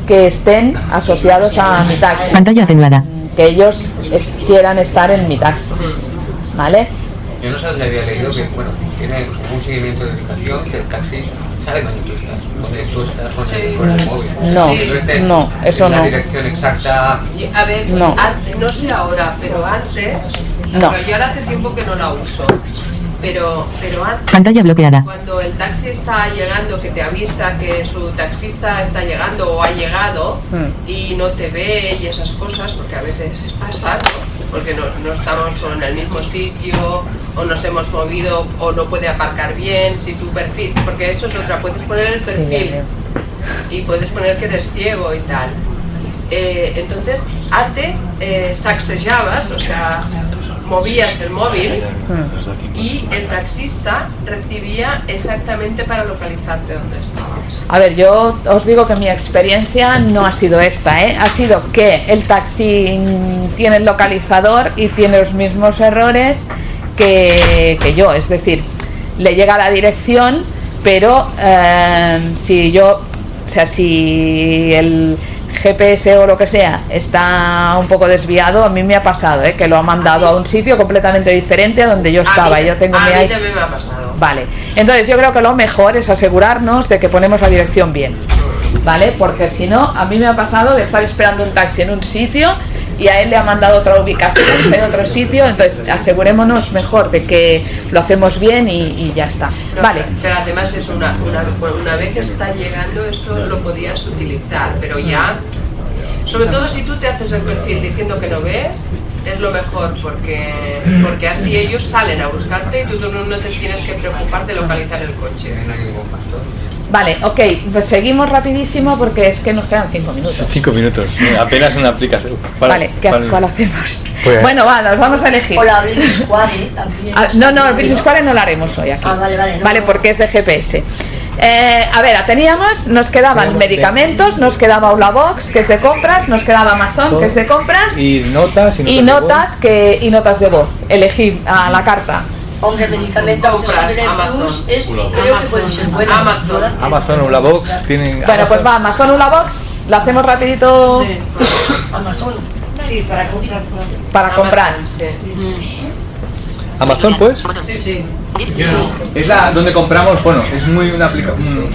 que estén asociados a mi taxi. Pantalla atenuada. Que ellos es- quieran estar en mi taxi. ¿Vale? Yo no sé dónde había leído que, bueno, tiene un seguimiento de ubicación que el taxi sabe dónde tú estás, dónde tú estás con el, con el móvil. No, no, eso la no. dirección exacta. A ver, No. no sé ahora, pero antes, No. pero yo ahora hace tiempo que no la uso, pero, pero antes, Pantalla bloqueada. cuando el taxi está llegando, que te avisa que su taxista está llegando o ha llegado Mm. y no te ve y esas cosas, porque a veces pasa, ¿no? porque no, no estamos en el mismo sitio o nos hemos movido o no puede aparcar bien, si tu perfil, porque eso es otra, puedes poner el perfil bien. y puedes poner que eres ciego y tal. Eh, entonces, antes eh, o sea, movías el móvil y el taxista recibía exactamente para localizarte dónde estabas. A ver, yo os digo que mi experiencia no ha sido esta, ¿eh? Ha sido que el taxi tiene el localizador y tiene los mismos errores que, que yo, es decir, le llega la dirección, pero eh, si yo, o sea, si el GPS o lo que sea está un poco desviado, a mí me ha pasado, ¿eh? Que lo ha mandado a un sitio completamente diferente a donde yo estaba. a mí, yo tengo a mi mí iPhone- también me ha pasado. Vale, entonces yo creo que lo mejor es asegurarnos de que ponemos la dirección bien, ¿vale? Porque si no, a mí me ha pasado de estar esperando un taxi en un sitio y a él le ha mandado otra ubicación en otro sitio, entonces asegurémonos mejor de que lo hacemos bien y, y ya está. No, Vale, Pero además es una, una, bueno, una vez que está llegando eso lo podías utilizar, pero ya, sobre todo si tú te haces el perfil diciendo que no ves, es lo mejor porque, porque así ellos salen a buscarte y tú no, no te tienes que preocupar de localizar el coche. Vale, ok, pues seguimos rapidísimo porque es que nos quedan cinco minutos. Cinco minutos, apenas una aplicación. Para- vale, ¿qué, para- ¿cuál hacemos? Pues- bueno, va, nos vamos a elegir. O la Square también. Ah, no, no, el Business Square no lo haremos hoy aquí. Ah, vale, vale, no, vale, no. porque es de GPS. Eh, a ver, teníamos, nos quedaban medicamentos, nos quedaba Box, que es de compras, nos quedaba Amazon, que es de compras, Y notas y notas. y de voz. notas que y notas de voz. Elegir a la carta. Hombre, medicamento accesible plus es, creo que puede ser bueno. Amazon. Amazon o la Box tienen. Bueno, pues va, Amazon Box, lo hacemos rapidito Amazon. Sí, para comprar. para comprar. Amazon, pues. Sí, sí. Es la donde compramos, bueno, es muy una,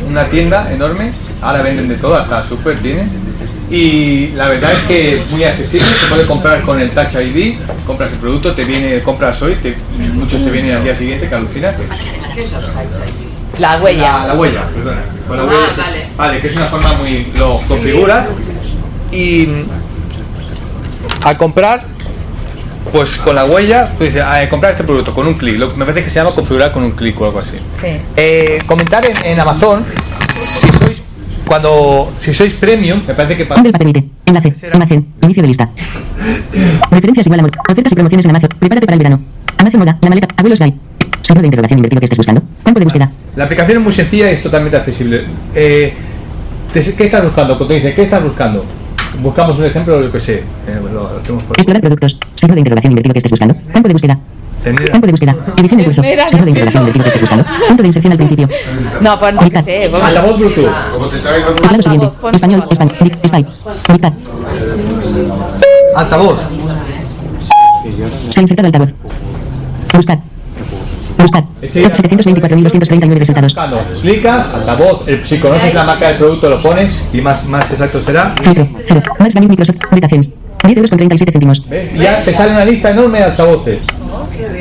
una tienda enorme, ahora venden de todo, hasta super tienen. Y la verdad es que es muy accesible, se puede comprar con el Touch ID, compras el producto, te viene, compras hoy, te- muchos te vienen al día siguiente, que alucinas. ¿Qué es el Touch ID? La huella. La, la huella, perdona. Con la Ah, huella. vale. que es una forma muy. lo configuras y al comprar, pues con la huella, tú dices, ah, comprar este producto con un clic, lo- me parece que se llama configurar con un clic o algo así. Sí. Eh, comentar en, en Amazon cuando si sois premium me parece que papelite. Enlace. Imagen. Inicio de lista. Referencias igual a ofertas y promociones en Amazon. Prepárate para el verano. Amazon Moda. La maleta. Abuelos Guy. Signo de interrogación invertido que estés buscando. Campo de búsqueda. la aplicación es muy sencilla y es totalmente accesible Eh, ¿qué estás buscando? cuando te dice ¿qué estás buscando? buscamos un ejemplo lo que sé eh, lo, lo Explorar productos. Signo de interrogación invertido que estés buscando. Campo de búsqueda. Tener- Campo de búsqueda. Edición de curso. Signo de interrogación invertido que estés buscando. Punto de inserción al principio. No, pues no que sé. altavoz Bluetooth Teclado siguiente. pon Español. Español. Dic- Skype. Dictar. altavoz Se ha insertado altavoz. Buscar. Buscar. Sí. 724.239 resultados. clicas altavoz el- si conoces la marca del producto lo pones y más más exacto será Filtro. Cero. Value Microsoft. Betacense. 10 euros con 37 céntimos. ¿Ves? Ya te sale una lista enorme de altavoces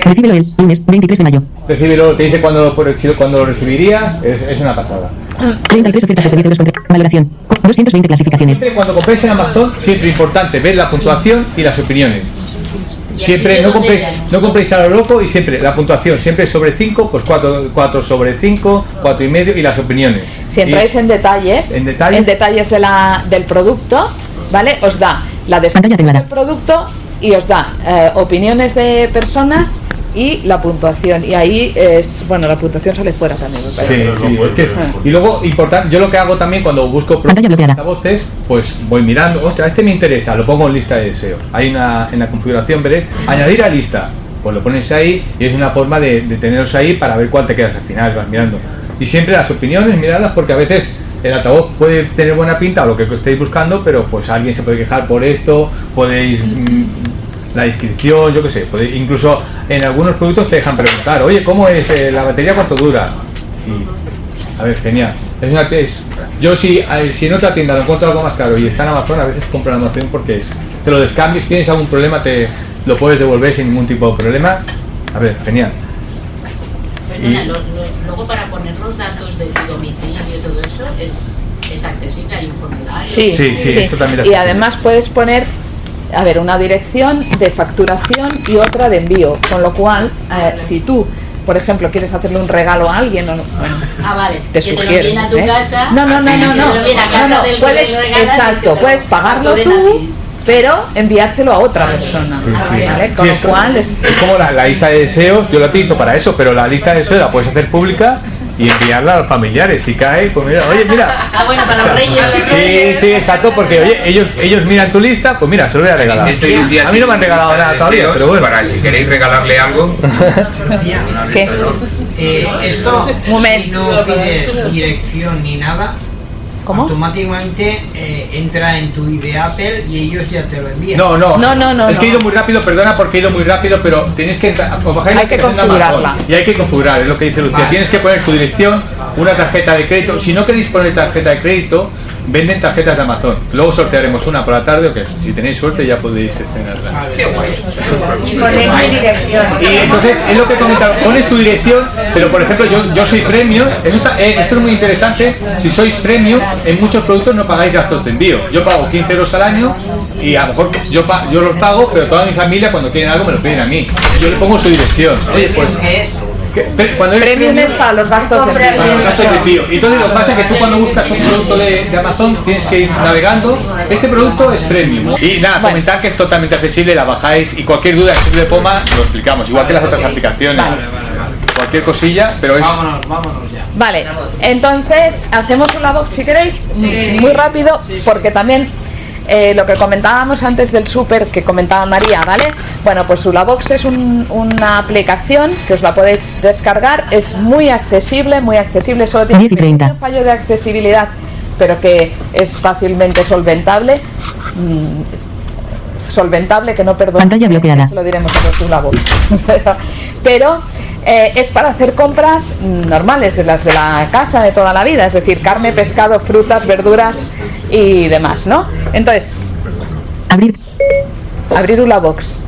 Recíbelo el lunes 23 de mayo. Recíbelo, te dice cuándo lo, cuándo lo recibiría, es, es una pasada. 33 ofertas hasta 10 euros con Valoración. Co- 220 clasificaciones. Siempre cuando compréis en Amazon, siempre importante ver la puntuación y las opiniones. Siempre no compréis, no compréis a lo loco y siempre la puntuación, siempre sobre 5, pues 4, 4 sobre 5, 4 y medio y las opiniones. Si entráis Y- en detalles, En detalles. de la, del producto, ¿vale? Os da la Pantalla del producto y os da eh, opiniones de personas y la puntuación. Y ahí es, bueno, la puntuación sale fuera también. me parece. Sí, sí, es que- y luego, importante, yo lo que hago también cuando busco voces, pues voy mirando, ostras, este me interesa, lo pongo en lista de deseos. Hay una, en la configuración, veréis, añadir a lista, pues lo pones ahí y es una forma de, de teneros ahí para ver cuál te quedas al final, vas mirando. Y siempre las opiniones, miradlas, porque a veces el altavoz puede tener buena pinta o lo que estéis buscando, pero pues alguien se puede quejar por esto, podéis... mm, la inscripción, yo qué sé, podéis- incluso en algunos productos te dejan preguntar, oye, ¿cómo es eh, la batería? ¿Cuánto dura? Y, a ver, genial. Es una es- yo si, a- si en otra tienda lo encuentro algo más caro y está en Amazon, a veces compro en Amazon porque es, te lo descambias, si tienes algún problema, te lo puedes devolver sin ningún tipo de problema. A ver, genial. Perdona, Y- lo- lo- luego para poner los datos de tu domicilio y todo eso es, es accesible, hay un formulario. Sí, Sí, sí, esto también es Y además puedes poner, a ver, una dirección de facturación y otra de envío, con lo cual, eh, si tú, por ejemplo, quieres hacerle un regalo a alguien, o no, bueno, Ah, vale. te que te lo sugiero. a tu ¿eh? casa. No, no, no, no, que no. te lo envíen a no, casa no, del que puedes, exacto, puedes lo pagarlo tú. Pero enviárselo a otra persona, Sí, sí. ¿vale? Sí, Con lo es, cual es es como la, la lista de deseos, yo la utilizo para eso, pero la lista de deseos la puedes hacer pública y enviarla a los familiares. Si cae, pues mira, oye, mira. Ah, bueno, para los reyes. Sí, sí, exacto, porque oye, ellos, ellos miran tu lista, pues mira, se lo voy a regalar. A mí no me han regalado nada todavía, pero bueno. Para si queréis regalarle algo. ¿Qué? Eh, esto, si Momento. no pides dirección ni nada, ¿Cómo? automáticamente eh, entra en tu ID Apple y ellos ya te lo envían. No, no, No, no, no, Es que he ido muy rápido, perdona porque he ido muy rápido, pero tenéis que entrar. Hay que configurarla. Y hay que configurar, es lo que dice Lucía. Vale. Tienes que poner tu dirección, una tarjeta de crédito. Si no queréis poner tarjeta de crédito, venden tarjetas de Amazon. Luego sortearemos una por la tarde o que si tenéis suerte ya podéis estrenarla. Qué guay. Y poner mi dirección. Y entonces es lo que he comentado, pones tu dirección, pero por ejemplo yo, yo soy premium, esto, está- eh, esto es muy interesante, si sois premium, en muchos productos no pagáis gastos de envío. Yo pago 15 euros al año y a lo mejor yo, pa- yo los pago, pero toda mi familia cuando quieren algo me lo piden a mí. Yo le pongo su dirección. Oye, pues... Cuando eres premium para los gastos de para los gastos de envío. Y entonces lo que pasa es que tú cuando buscas un producto de, de Amazon tienes que ir navegando. Este producto es premium. Y nada, comentar que es totalmente accesible, la bajáis y cualquier duda que de Poma lo explicamos, igual que las otras aplicaciones. Cualquier cosilla, pero es. Vámonos, vámonos ya. Vale, entonces hacemos una box si queréis, Sí. muy rápido, porque también eh, lo que comentábamos antes del súper que comentaba María, ¿vale? Bueno, pues Sulabox es un- una aplicación que os la podéis descargar, es muy accesible, muy accesible, solo tiene 10 y un 30. pequeño fallo de accesibilidad, pero que es fácilmente solventable. mm, solventable que no perdona Pantalla bloqueada. se lo diremos a Sulabox pero, eh, es para hacer compras normales de las de la casa de toda la vida es decir carne pescado frutas verduras y demás no entonces Abrir. abrir una box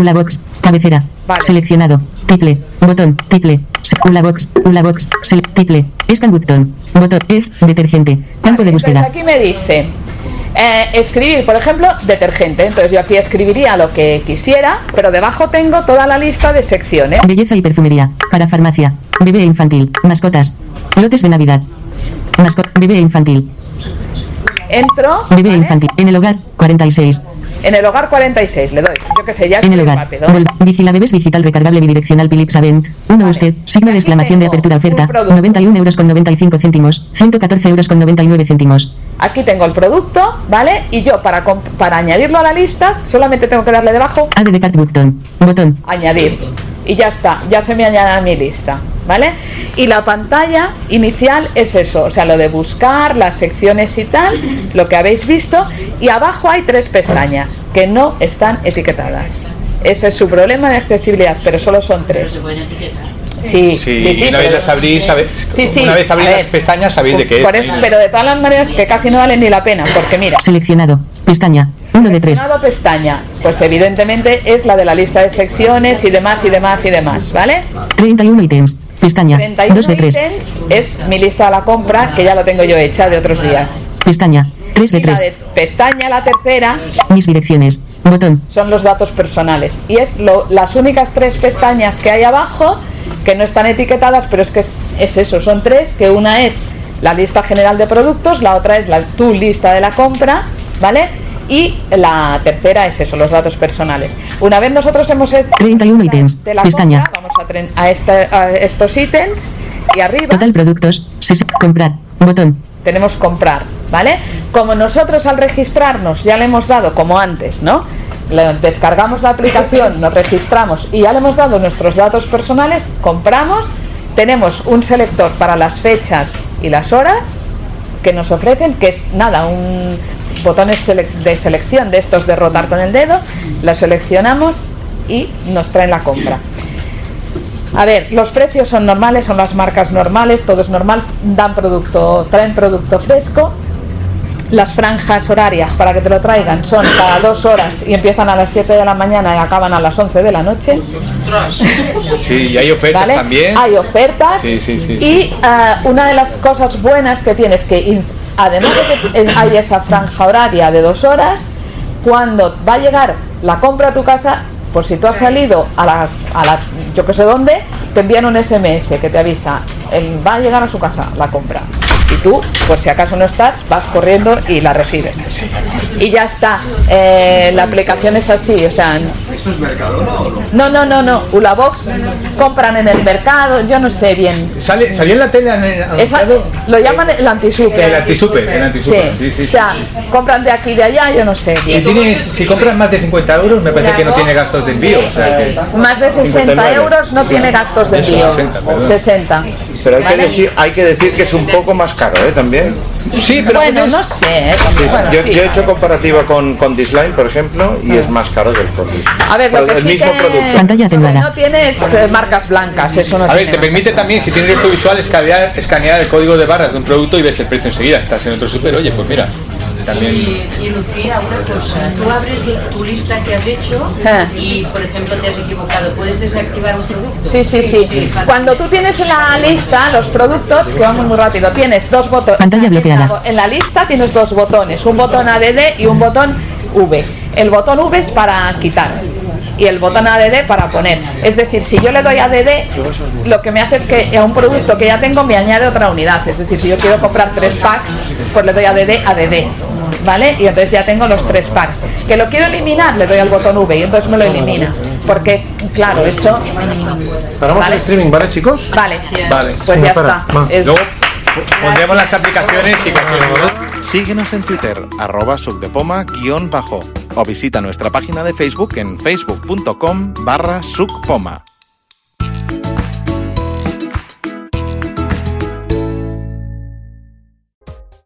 Ula box. Cabecera. Seleccionado. Title. Botón. Title. Se- Ula box. Ula box. Sel title. Scan button. Botón. F. Detergente. Campo de búsqueda. aquí me dice eh, escribir por ejemplo detergente entonces yo aquí escribiría lo que quisiera pero debajo tengo toda la lista de secciones Belleza y perfumería. Para farmacia. Bebé infantil. Mascotas. Lotes de Navidad. Mascot. Bebé infantil. entro Bebé infantil. En el hogar. 46. En el hogar 46 le doy yo que sé ya En el hogar. rápido Vol- Vigila bebés digital recargable bidireccional Philips Avent. 1 usted. Signo de exclamación de apertura oferta. 91 euros con 95 céntimos. 114 euros con 99 céntimos. Aquí tengo el producto, ¿vale? Y yo para, comp- para añadirlo a la lista solamente tengo que darle debajo Add de cart button. Botón. añadir. Y ya está, ya se me añade a mi lista, ¿vale? Y la pantalla inicial es eso, o sea, lo de buscar, las secciones y tal, lo que habéis visto. Y abajo hay tres pestañas que no están etiquetadas. Ese es su problema de accesibilidad, pero solo son tres. Sí, Sí, sí, sí, una vez las abrís, sabéis- Sí, sí, una vez abrís las ver. pestañas sabéis de qué es. Por eso, pero de todas las maneras que casi no valen ni la pena, porque mira, Seleccionado. Pestaña. 1 de 3. Seleccionado pestaña, pues evidentemente es la de la lista de secciones y demás y demás y demás, ¿vale? 31 ítems. Pestaña. 31 2 de 3. ítems es mi lista de la compra que ya lo tengo yo hecha de otros días. Pestaña. 3 de Y la 3. de pestaña, la tercera, Mis direcciones. Botón. son los datos personales. Y es lo- las únicas tres pestañas que hay abajo que no están etiquetadas, pero es que es, es eso, son tres, que una es la lista general de productos, la otra es la, tu lista de la compra ¿vale? Y la tercera es eso, los datos personales. Una vez nosotros hemos hecho 31 ítems. de la Pestaña. compra, vamos a, a este- a estos ítems y arriba Total productos. ses- comprar. Botón. tenemos comprar, ¿vale? Como nosotros al registrarnos ya le hemos dado, como antes, ¿no? Descargamos la aplicación, nos registramos y ya le hemos dado nuestros datos personales, compramos, tenemos un selector para las fechas y las horas que nos ofrecen, que es nada, un botones de selección de estos de rotar con el dedo, la seleccionamos y nos traen la compra. A ver, los precios son normales, son las marcas normales, todo es normal, dan producto, traen producto fresco. Las franjas horarias para que te lo traigan son cada dos horas y empiezan a las 7 de la mañana y acaban a las 11 de la noche. Sí, y hay ofertas ¿vale? también. Hay ofertas Sí, sí, sí. y ah, una de las cosas buenas que tienes que, además de que eh, hay esa franja horaria de dos horas, cuando va a llegar la compra a tu casa, por si tú has salido a la, a la yo que sé dónde, te envían un SMS que te avisa, el- va a llegar a su casa la compra. Tú, por si acaso no estás, vas corriendo y la recibes. Y ya está. Eh, la aplicación es así, o sea, ¿Esto es Mercadona o no? no, no, no, no. Ulabox compran en el mercado, yo no sé bien. Sale, salió en la tele en el- Esa- lo llaman el antisuper. El antisuper, el antisuper, sí, sí, O sea, compran de aquí y de allá, yo no sé. Si, tienes, si compras más de 50 euros, me parece que no tiene gastos de envío. O sea que... Más de 60 59. euros no tiene gastos de envío. 60, perdón. 60. Pero hay que, decir, hay que decir que es un poco más caro, ¿eh? También. Sí, bueno, no sé. ¿eh? Sí, Bueno, yo, sí. yo he hecho comparativa con, con Disline, por ejemplo, y es más caro que el Cordis. A ver, lo Pero que el sí mismo que- producto. Lo que no tienes eh, marcas blancas, eso no A ver, te permite también, si tienes esto visual, escanear, escanear el código de barras de un producto y ves el precio enseguida. Estás en otro super, oye, pues mira, también... Y, y, Lucía, una cosa, tú abres tu lista que has hecho Ah. y, por ejemplo, te has equivocado, ¿puedes desactivar un producto? Sí, sí, sí. Cuando tú tienes en la lista los productos, que vamos muy rápido, tienes dos botones. Pantalla bloqueada. En la lista tienes dos botones, un botón ADD y un botón V. El botón V es para quitar y el botón ADD para poner. Es decir, si yo le doy ADD, lo que me hace es que a un producto que ya tengo me añade otra unidad. Es decir, si yo quiero comprar tres packs, pues le doy ADD, ADD. ¿Vale? Y entonces ya tengo los tres packs. Que lo quiero eliminar, le doy al botón V y entonces me lo elimina. Porque, claro, eso... Paramos Vale. el streaming, ¿vale, chicos? Vale, Vale. pues ya Para, está. Es- Luego pondremos las aplicaciones cosa. Síguenos en Twitter, arroba subdepoma guion bajo, o visita nuestra página de Facebook en facebook.com barra subpoma.